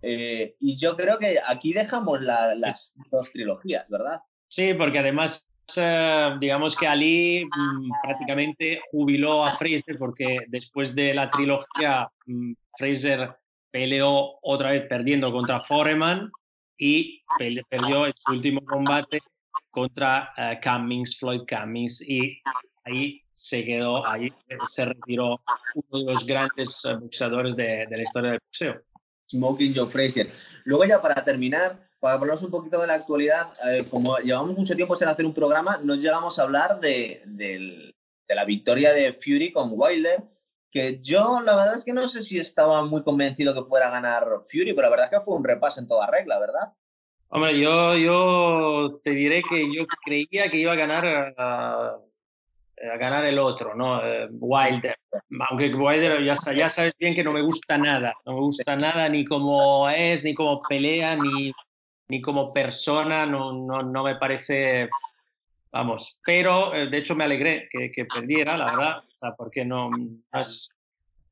Eh, y yo creo que aquí dejamos las dos trilogías, ¿verdad? Sí, porque además, eh, digamos que Ali mm, prácticamente jubiló a Fraser porque después de la trilogía, mm, Fraser peleó otra vez perdiendo contra Foreman y perdió en su último combate contra uh, Cummings, Floyd Cummings, y ahí se quedó, ahí eh, se retiró uno de los grandes eh, boxeadores de, de, la historia del boxeo. Smoking Joe Frazier. Luego ya para terminar, para hablarnos un poquito de la actualidad, como llevamos mucho tiempo sin hacer un programa, nos llegamos a hablar de, de, de la victoria de Fury con Wilder, que yo la verdad es que no sé si estaba muy convencido que fuera a ganar Fury, pero la verdad es que fue un repaso en toda regla, ¿verdad? Hombre, yo, yo te diré que yo creía que iba a ganar a, ganar el otro, ¿no? Eh, Wilder. Aunque Wilder ya, ya sabes bien que no me gusta nada. No me gusta nada ni como es, ni como pelea, ni, ni como persona. No, no, no me parece. Vamos. Pero eh, de hecho me alegré que, que perdiera, la verdad. O sea, porque no, no es,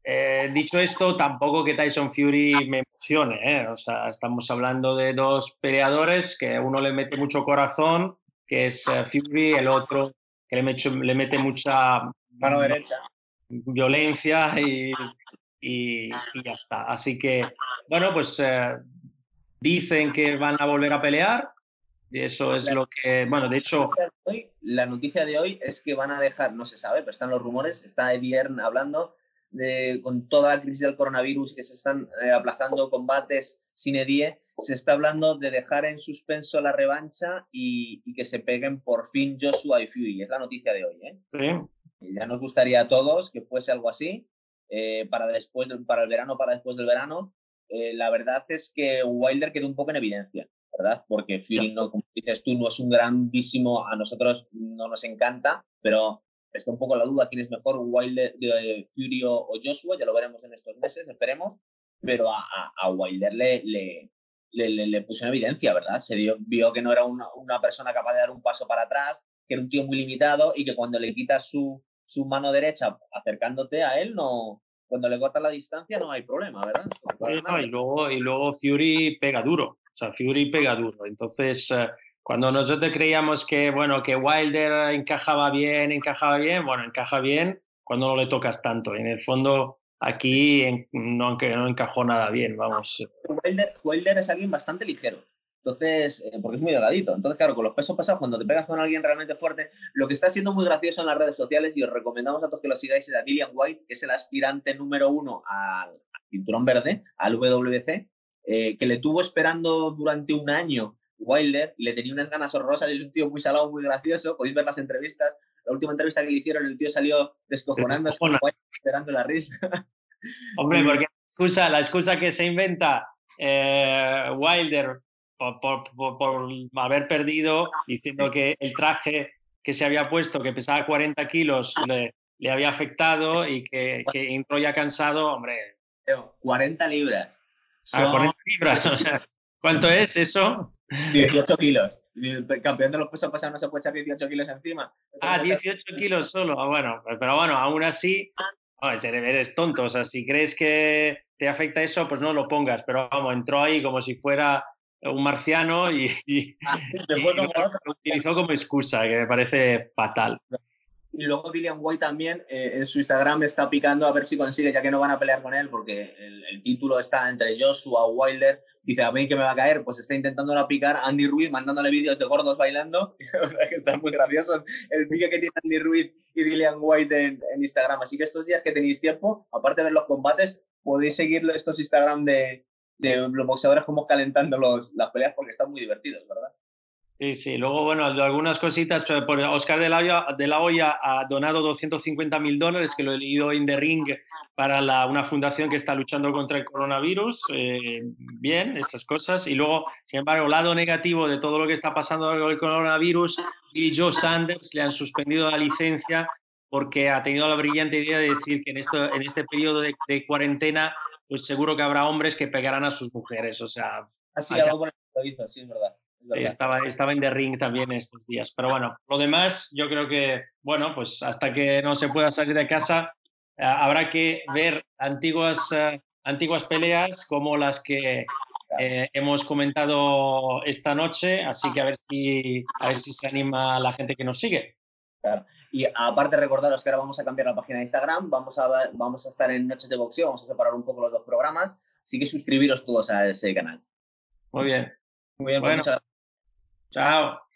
eh, dicho esto, tampoco que Tyson Fury me emocione, ¿eh? o sea, estamos hablando de dos peleadores que uno le mete mucho corazón, que es eh, Fury, el otro que le, le mete mucha mano derecha violencia y, y, ya está. Así que, bueno, pues dicen que van a volver a pelear. Y eso es lo que, bueno, de hecho... La noticia de hoy es que van a dejar, no se sabe, pero están los rumores, está Ediern hablando con toda la crisis del coronavirus que se están eh, aplazando combates sin edie, se está hablando de dejar en suspenso la revancha y, que se peguen por fin Joshua y Fury. Es la noticia de hoy. ¿eh? Ya nos gustaría a todos que fuese algo así eh, para, después, para el verano, para después del verano. la verdad es que Wilder quedó un poco en evidencia, ¿verdad? Porque Fury, no, como dices tú, no es un grandísimo, a nosotros no nos encanta, pero está un poco la duda quién es mejor, Wilder, de, Fury o, Joshua, ya lo veremos en estos meses, esperemos, pero a, a, Wilder le, le, le, le, puso en evidencia, ¿verdad? Se vio que no era una, una, persona capaz de dar un paso para atrás, que era un tío muy limitado y que cuando le quitas su, su mano derecha acercándote a él, no, cuando le cortas la distancia no hay problema, ¿verdad? y, luego, y luego Fury pega duro, o sea, Fury pega duro, entonces... Eh, cuando nosotros creíamos que, bueno, que Wilder encajaba bien, encajaba bien, bueno, encaja bien cuando no le tocas tanto. En el fondo, aquí no, no encajó nada bien, vamos. Wilder, es alguien bastante ligero. Entonces, eh, porque es muy delgadito. Entonces, claro, con los pesos pasados, cuando te pegas con alguien realmente fuerte, lo que está siendo muy gracioso en las redes sociales, y os recomendamos a todos que lo sigáis, es a Dillian White, que es el aspirante número uno al cinturón verde, al WC, eh, que le tuvo esperando durante un año Wilder, le tenía unas ganas horrorosas, es un tío muy salado, muy gracioso, podéis ver las entrevistas, la última entrevista que le hicieron, el tío salió descojonándose, esperando la risa. Hombre, porque la excusa, la excusa que se inventa eh, Wilder por, haber perdido, diciendo que el traje que se había puesto, que pesaba 40 kilos, le, le había afectado y que, que entró ya cansado, hombre. 40 libras. 40 ah, libras, o sea, ¿cuánto es eso? 18 kilos. El campeón de los pesos pesados no se puede echar 18 kilos encima. Ah, 18 kilos solo. Ah, bueno, pero bueno, aún así, eres tonto. O sea, si crees que te afecta eso, pues no lo pongas. Pero vamos, entró ahí como si fuera un marciano y, ah, lo utilizó como excusa, que me parece fatal. Y luego Dillian White también eh, en su Instagram está picando a ver si consigue, ya que no van a pelear con él, porque el, título está entre Joshua Wilder. Dice, a mí que me va a caer, pues está intentando picar a Andy Ruiz, mandándole vídeos de gordos bailando. que está muy gracioso el vídeo que tiene Andy Ruiz y Dillian White en, Instagram. Así que estos días que tenéis tiempo, aparte de ver los combates, podéis seguir estos Instagram de, de los boxeadores como calentando los, las peleas porque están muy divertidos, ¿verdad? Sí, sí. Luego, bueno, algunas cositas. Por Oscar de la, Hoya, de la Hoya ha donado 250 mil dólares, que lo he leído en The Ring, para la, una fundación que está luchando contra el coronavirus. Eh, bien, estas cosas. Y luego, sin embargo, lado negativo de todo lo que está pasando con el coronavirus, y Joe Sanders le han suspendido la licencia porque ha tenido la brillante idea de decir que en, esto, en este periodo de, cuarentena, pues seguro que habrá hombres que pegarán a sus mujeres. O sea. Así, algo por lo hizo, sí, es verdad. Estaba, estaba en The Ring también estos días. Pero bueno, lo demás, yo creo que, bueno, pues hasta que no se pueda salir de casa, habrá que ver antiguas, eh, antiguas peleas como las que eh, hemos comentado esta noche. Así que a ver, si, a ver si se anima la gente que nos sigue. Claro. Y aparte recordaros que ahora vamos a cambiar la página de Instagram, vamos a, vamos a estar en Noches de Boxeo, vamos a separar un poco los dos programas, así que suscribiros todos a ese canal. Muy bien. Muy bien, pues bueno, Chao.